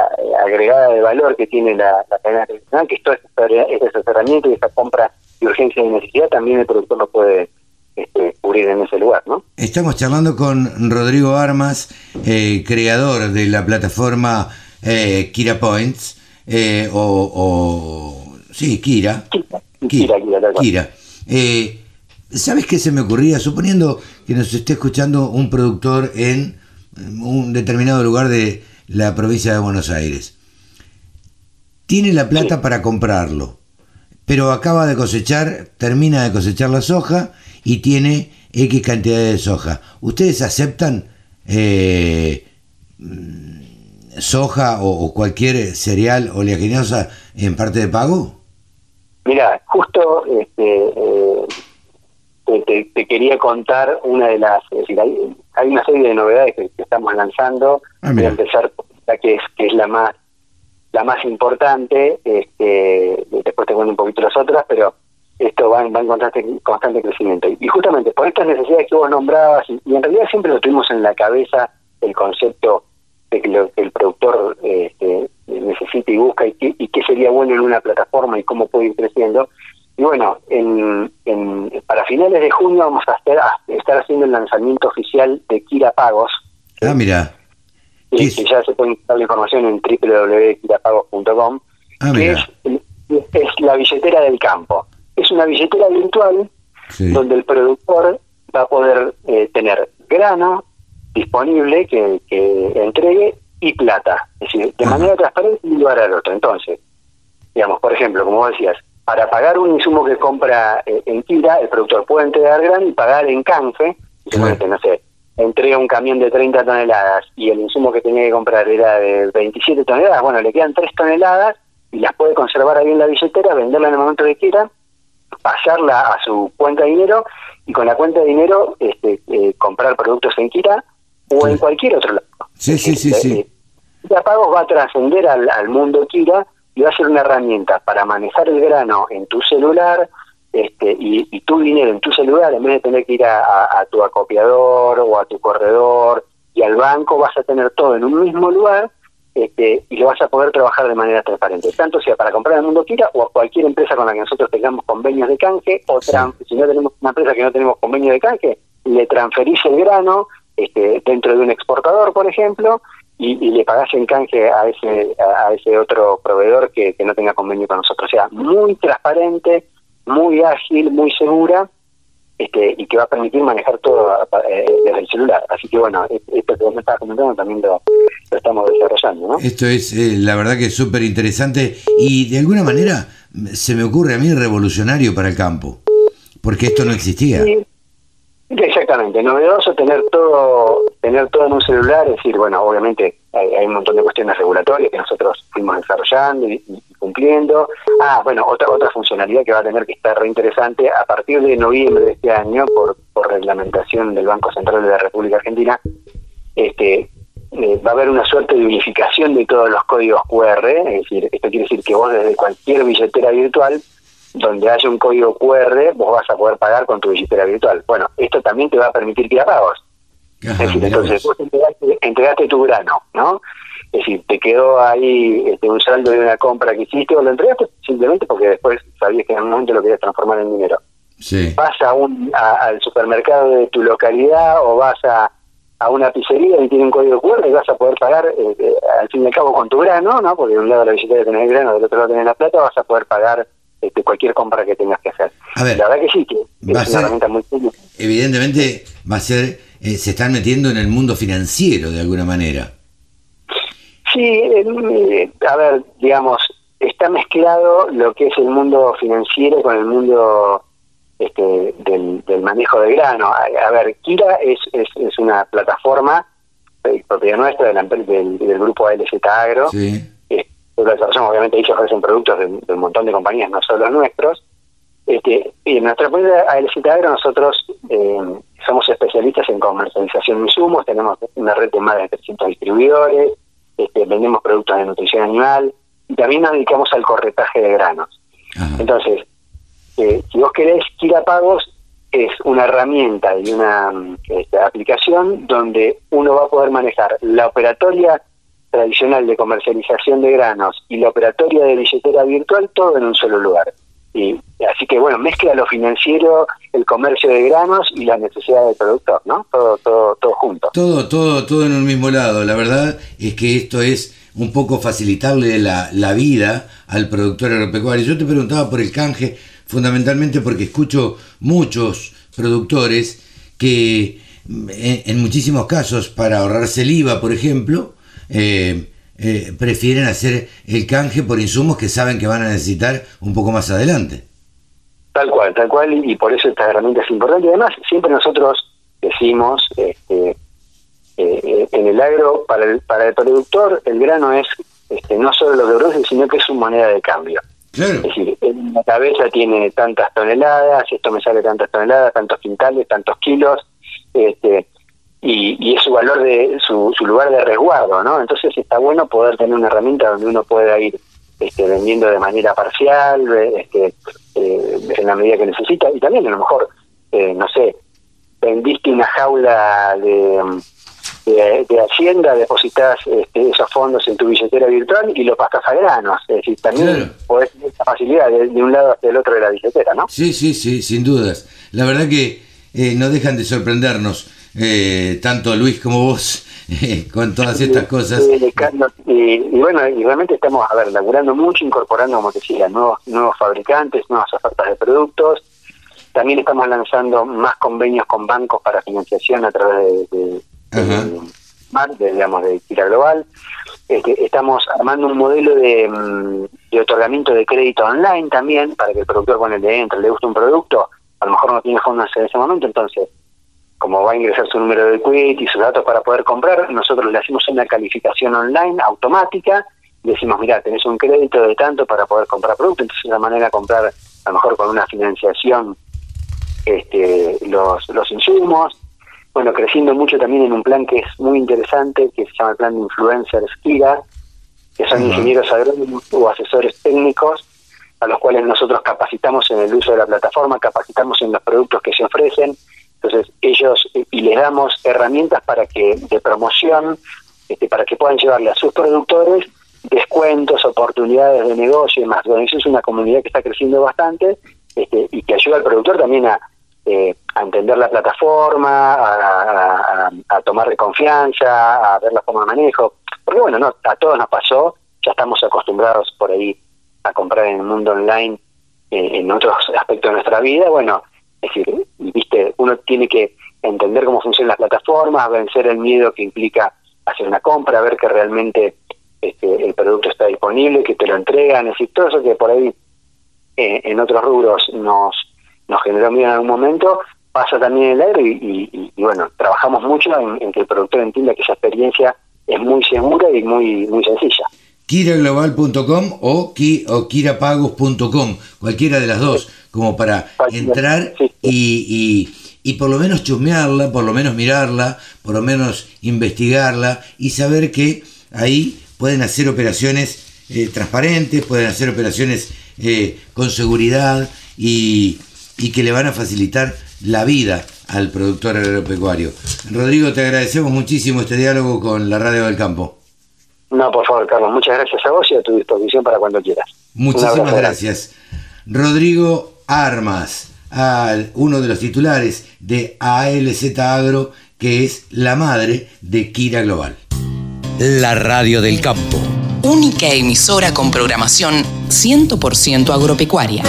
agregada de valor que tiene la, cadena tradicional, que es todo este asesoramiento y esta compra de urgencia y necesidad, también el productor lo puede este, cubrir en ese lugar. ¿no? Estamos charlando con Rodrigo Armas, eh, creador de la plataforma Kira Points. Eh, o, sí, Kira. Kira, Kira. Eh, ¿Sabes qué se me ocurría? Suponiendo que nos esté escuchando un productor en un determinado lugar de la provincia de Buenos Aires. Tiene la plata para comprarlo, pero acaba de cosechar, termina de cosechar la soja y tiene X cantidad de soja. ¿Ustedes aceptan eh, soja o, cualquier cereal oleaginosa en parte de pago? Mira, justo este, eh, te, quería contar una de las... hay, una serie de novedades que, estamos lanzando. Ah, Voy a empezar la que es, que es la más la más importante, este, después te cuento un poquito las otras, pero esto va, va en constante, constante crecimiento. Y justamente por estas necesidades que vos nombrabas, y, en realidad siempre lo tuvimos en la cabeza el concepto que lo que el productor este, necesita y busca y qué, sería bueno en una plataforma y cómo puede ir creciendo. Y bueno, en, para finales de junio vamos a estar, haciendo el lanzamiento oficial de Kira Pagos. Ah, mira. Que, ya se puede encontrar la información en www.kirapagos.com. Ah, que es, es, la billetera del campo. Es una billetera virtual donde el productor va a poder eh, tener grano, disponible que, entregue y plata, es decir, de manera transparente y lugar al otro. Entonces, digamos, por ejemplo, como decías, para pagar un insumo que compra eh, en Kira, el productor puede entregar gran y pagar en canje, no sé, entrega un camión de 30 toneladas y el insumo que tenía que comprar era de 27 toneladas, bueno, le quedan 3 toneladas y las puede conservar ahí en la billetera, venderla en el momento que quiera, pasarla a su cuenta de dinero y con la cuenta de dinero este, eh, comprar productos en Kira o en cualquier otro lado. Sí, sí, sí, sí. Kira Pagos va a trascender al, mundo Kira y va a ser una herramienta para manejar el grano en tu celular este, y, tu dinero en tu celular, en vez de tener que ir a, tu acopiador o a tu corredor y al banco, vas a tener todo en un mismo lugar este, y lo vas a poder trabajar de manera transparente, tanto sea para comprar el mundo Kira o a cualquier empresa con la que nosotros tengamos convenios de canje, o si no tenemos una empresa que no tenemos convenio de canje, le transferís el grano este, dentro de un exportador, por ejemplo, y, le pagás en canje a ese, a ese otro proveedor que, no tenga convenio con nosotros. O sea, muy transparente, muy ágil, muy segura, este, y que va a permitir manejar todo eh, desde el celular. Así que bueno, esto que vos me estabas comentando también lo, estamos desarrollando. ¿no? Esto es, eh, la verdad que es súper interesante y de alguna manera se me ocurre a mí revolucionario para el campo, porque esto no existía. Exactamente, novedoso tener todo tener todo en un celular, es decir, bueno, obviamente hay, un montón de cuestiones regulatorias que nosotros fuimos desarrollando y, cumpliendo. Ah, bueno, otra otra funcionalidad que va a tener que estar re interesante a partir de noviembre de este año, por, por reglamentación del Banco Central de la República Argentina, este eh, va a haber una suerte de unificación de todos los códigos QR, es decir, esto quiere decir que vos desde cualquier billetera virtual donde haya un código QR, vos vas a poder pagar con tu billetera virtual. Bueno, esto también te va a permitir tirar pagos. es decir, entonces vos entregaste, tu grano, ¿no? Es decir, te quedó ahí este, un saldo de una compra que hiciste o lo entregaste simplemente porque después sabías que en un momento lo querías transformar en dinero. Sí. Vas a un, al supermercado de tu localidad o vas a, a una pizzería y tiene un código QR y vas a poder pagar eh, eh, al fin y al cabo con tu grano, ¿no? Porque de un lado la billetera tenés el grano, del otro lado tenés la plata, vas a poder pagar este, cualquier compra que tengas que hacer. A ver, la verdad que sí, que es a una ser- herramienta muy útil. Evidentemente va a ser, eh, se están metiendo en el mundo financiero de alguna manera. Sí, eh, a ver, digamos, está mezclado lo que es el mundo financiero con el mundo este, del, del manejo de grano. A, a ver, Kira es, es, es una plataforma eh, propiedad nuestra de la empre- del, del grupo ALZ Agro. Sí. Eh, obviamente ellos ofrecen productos de, de un montón de compañías, no solo nuestros. Este, y en nuestra empresa ALZ Agro nosotros eh, somos especialistas en comercialización de insumos, tenemos una red de más de 300 distribuidores, este, vendemos productos de nutrición animal y también nos dedicamos al corretaje de granos. Entonces, eh, si vos querés Kira Pagos, es una herramienta y una mm, este, aplicación donde uno va a poder manejar la operatoria tradicional de comercialización de granos y la operatoria de billetera virtual todo en un solo lugar. Y así que bueno, mezcla lo financiero, el comercio de granos y la necesidad del productor, ¿no? Todo, todo, todo junto. Todo, todo, todo en un mismo lado. La verdad es que esto es un poco facilitarle la, la vida al productor agropecuario. Yo te preguntaba por el canje, fundamentalmente porque escucho muchos productores que en, en muchísimos casos, para ahorrarse el IVA, por ejemplo, eh, eh, prefieren hacer el canje por insumos que saben que van a necesitar un poco más adelante. Tal cual, tal cual, y, y por eso esta herramienta es importante. Además, siempre nosotros decimos, este, eh, en el agro, para el, para el productor, el grano es este, no solo lo que produce, sino que es su moneda de cambio. Es decir, en la cabeza tiene tantas toneladas, esto me sale tantas toneladas, tantos quintales, tantos kilos, este, y, y es su valor de su, su lugar de resguardo, ¿no? Entonces está bueno poder tener una herramienta donde uno pueda ir este, vendiendo de manera parcial, este, eh, en la medida que necesita, y también a lo mejor, eh, no sé, vendiste una jaula de, de, de Hacienda, depositas este, esos fondos en tu billetera virtual y lo pasas a granos, es decir, también podés tener esa facilidad de, de un lado hasta el otro de la billetera, ¿no? Sí, sí, sí, sin dudas. La verdad que eh, no dejan de sorprendernos, eh, tanto Luis como vos, eh, con todas estas cosas. Carlos, y, y bueno, y realmente estamos, a ver, laburando mucho, incorporando, como te decía, nuevos, nuevos fabricantes, nuevas ofertas de productos. También estamos lanzando más convenios con bancos para financiación a través de, de, de, Mar, de, digamos, de Tira Global. Este, estamos armando un modelo de, mm, de otorgamiento de crédito online también, para que el productor, bueno, le entre, le gusta un producto, a lo mejor no tiene fondos en ese momento, entonces como va a ingresar su número de quit y sus datos para poder comprar, nosotros le hacemos una calificación online automática, y decimos, mira, tenés un crédito de tanto para poder comprar producto, entonces es una manera de comprar, a lo mejor con una financiación, este, los, los insumos, bueno, creciendo mucho también en un plan que es muy interesante, que se llama el plan de influencers KIRA, que son ingenieros agrónomos o asesores técnicos, a los cuales nosotros capacitamos en el uso de la plataforma, capacitamos en los productos que se ofrecen, entonces ellos eh, y les damos herramientas para que de promoción, este, para que puedan llevarle a sus productores descuentos, oportunidades de negocio y más. Bueno, eso es una comunidad que está creciendo bastante este, y que ayuda al productor también a, eh, a entender la plataforma, a, a- a- tomarle confianza, a ver la forma de manejo. Porque bueno, no, a todos nos pasó, ya estamos acostumbrados por ahí a comprar en el mundo online eh, en otros aspectos de nuestra vida. Bueno, es decir, viste, uno tiene que entender cómo funcionan las plataformas, vencer el miedo que implica hacer una compra, ver que realmente este, el producto está disponible, que te lo entregan, es decir, todo eso que por ahí eh, en otros rubros nos, nos generó miedo en algún momento, pasa también en el aire y, bueno, trabajamos mucho en, en que el productor entienda que esa experiencia es muy segura y muy, muy sencilla. kiraglobal.com o, o kirapagos.com, cualquiera de las dos, como para entrar y, y, por lo menos chusmearla, por lo menos mirarla, por lo menos investigarla y saber que ahí pueden hacer operaciones eh, transparentes, pueden hacer operaciones eh, con seguridad y, y que le van a facilitar la vida al productor agropecuario. Rodrigo, te agradecemos muchísimo este diálogo con la Radio del Campo. No, por favor, Carlos, muchas gracias a vos y a tu disposición para cuando quieras. Muchísimas gracias. Rodrigo Armas, uno de los titulares de ALZ Agro, que es la madre de Kira Global. La Radio del Campo. Única emisora con programación 100% agropecuaria.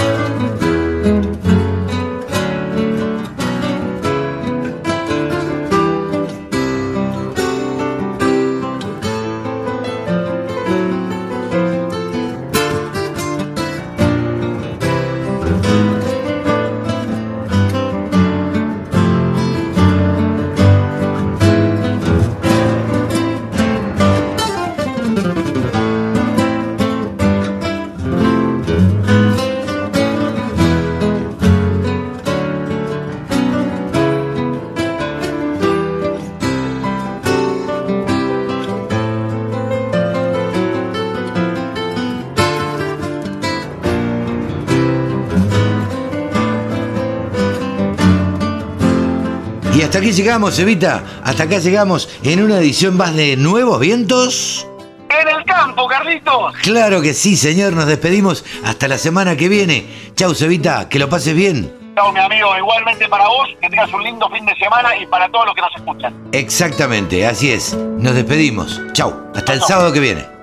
Llegamos, Evita. Hasta acá llegamos en una edición más de Nuevos Vientos. En el campo, Carlitos. Claro que sí, señor. Nos despedimos hasta la semana que viene. Chau, Evita. Que lo pases bien. Chau, mi amigo. Igualmente para vos. Que tengas un lindo fin de semana y para todos los que nos escuchan. Exactamente, así es. Nos despedimos. Chau. Hasta el sábado que viene.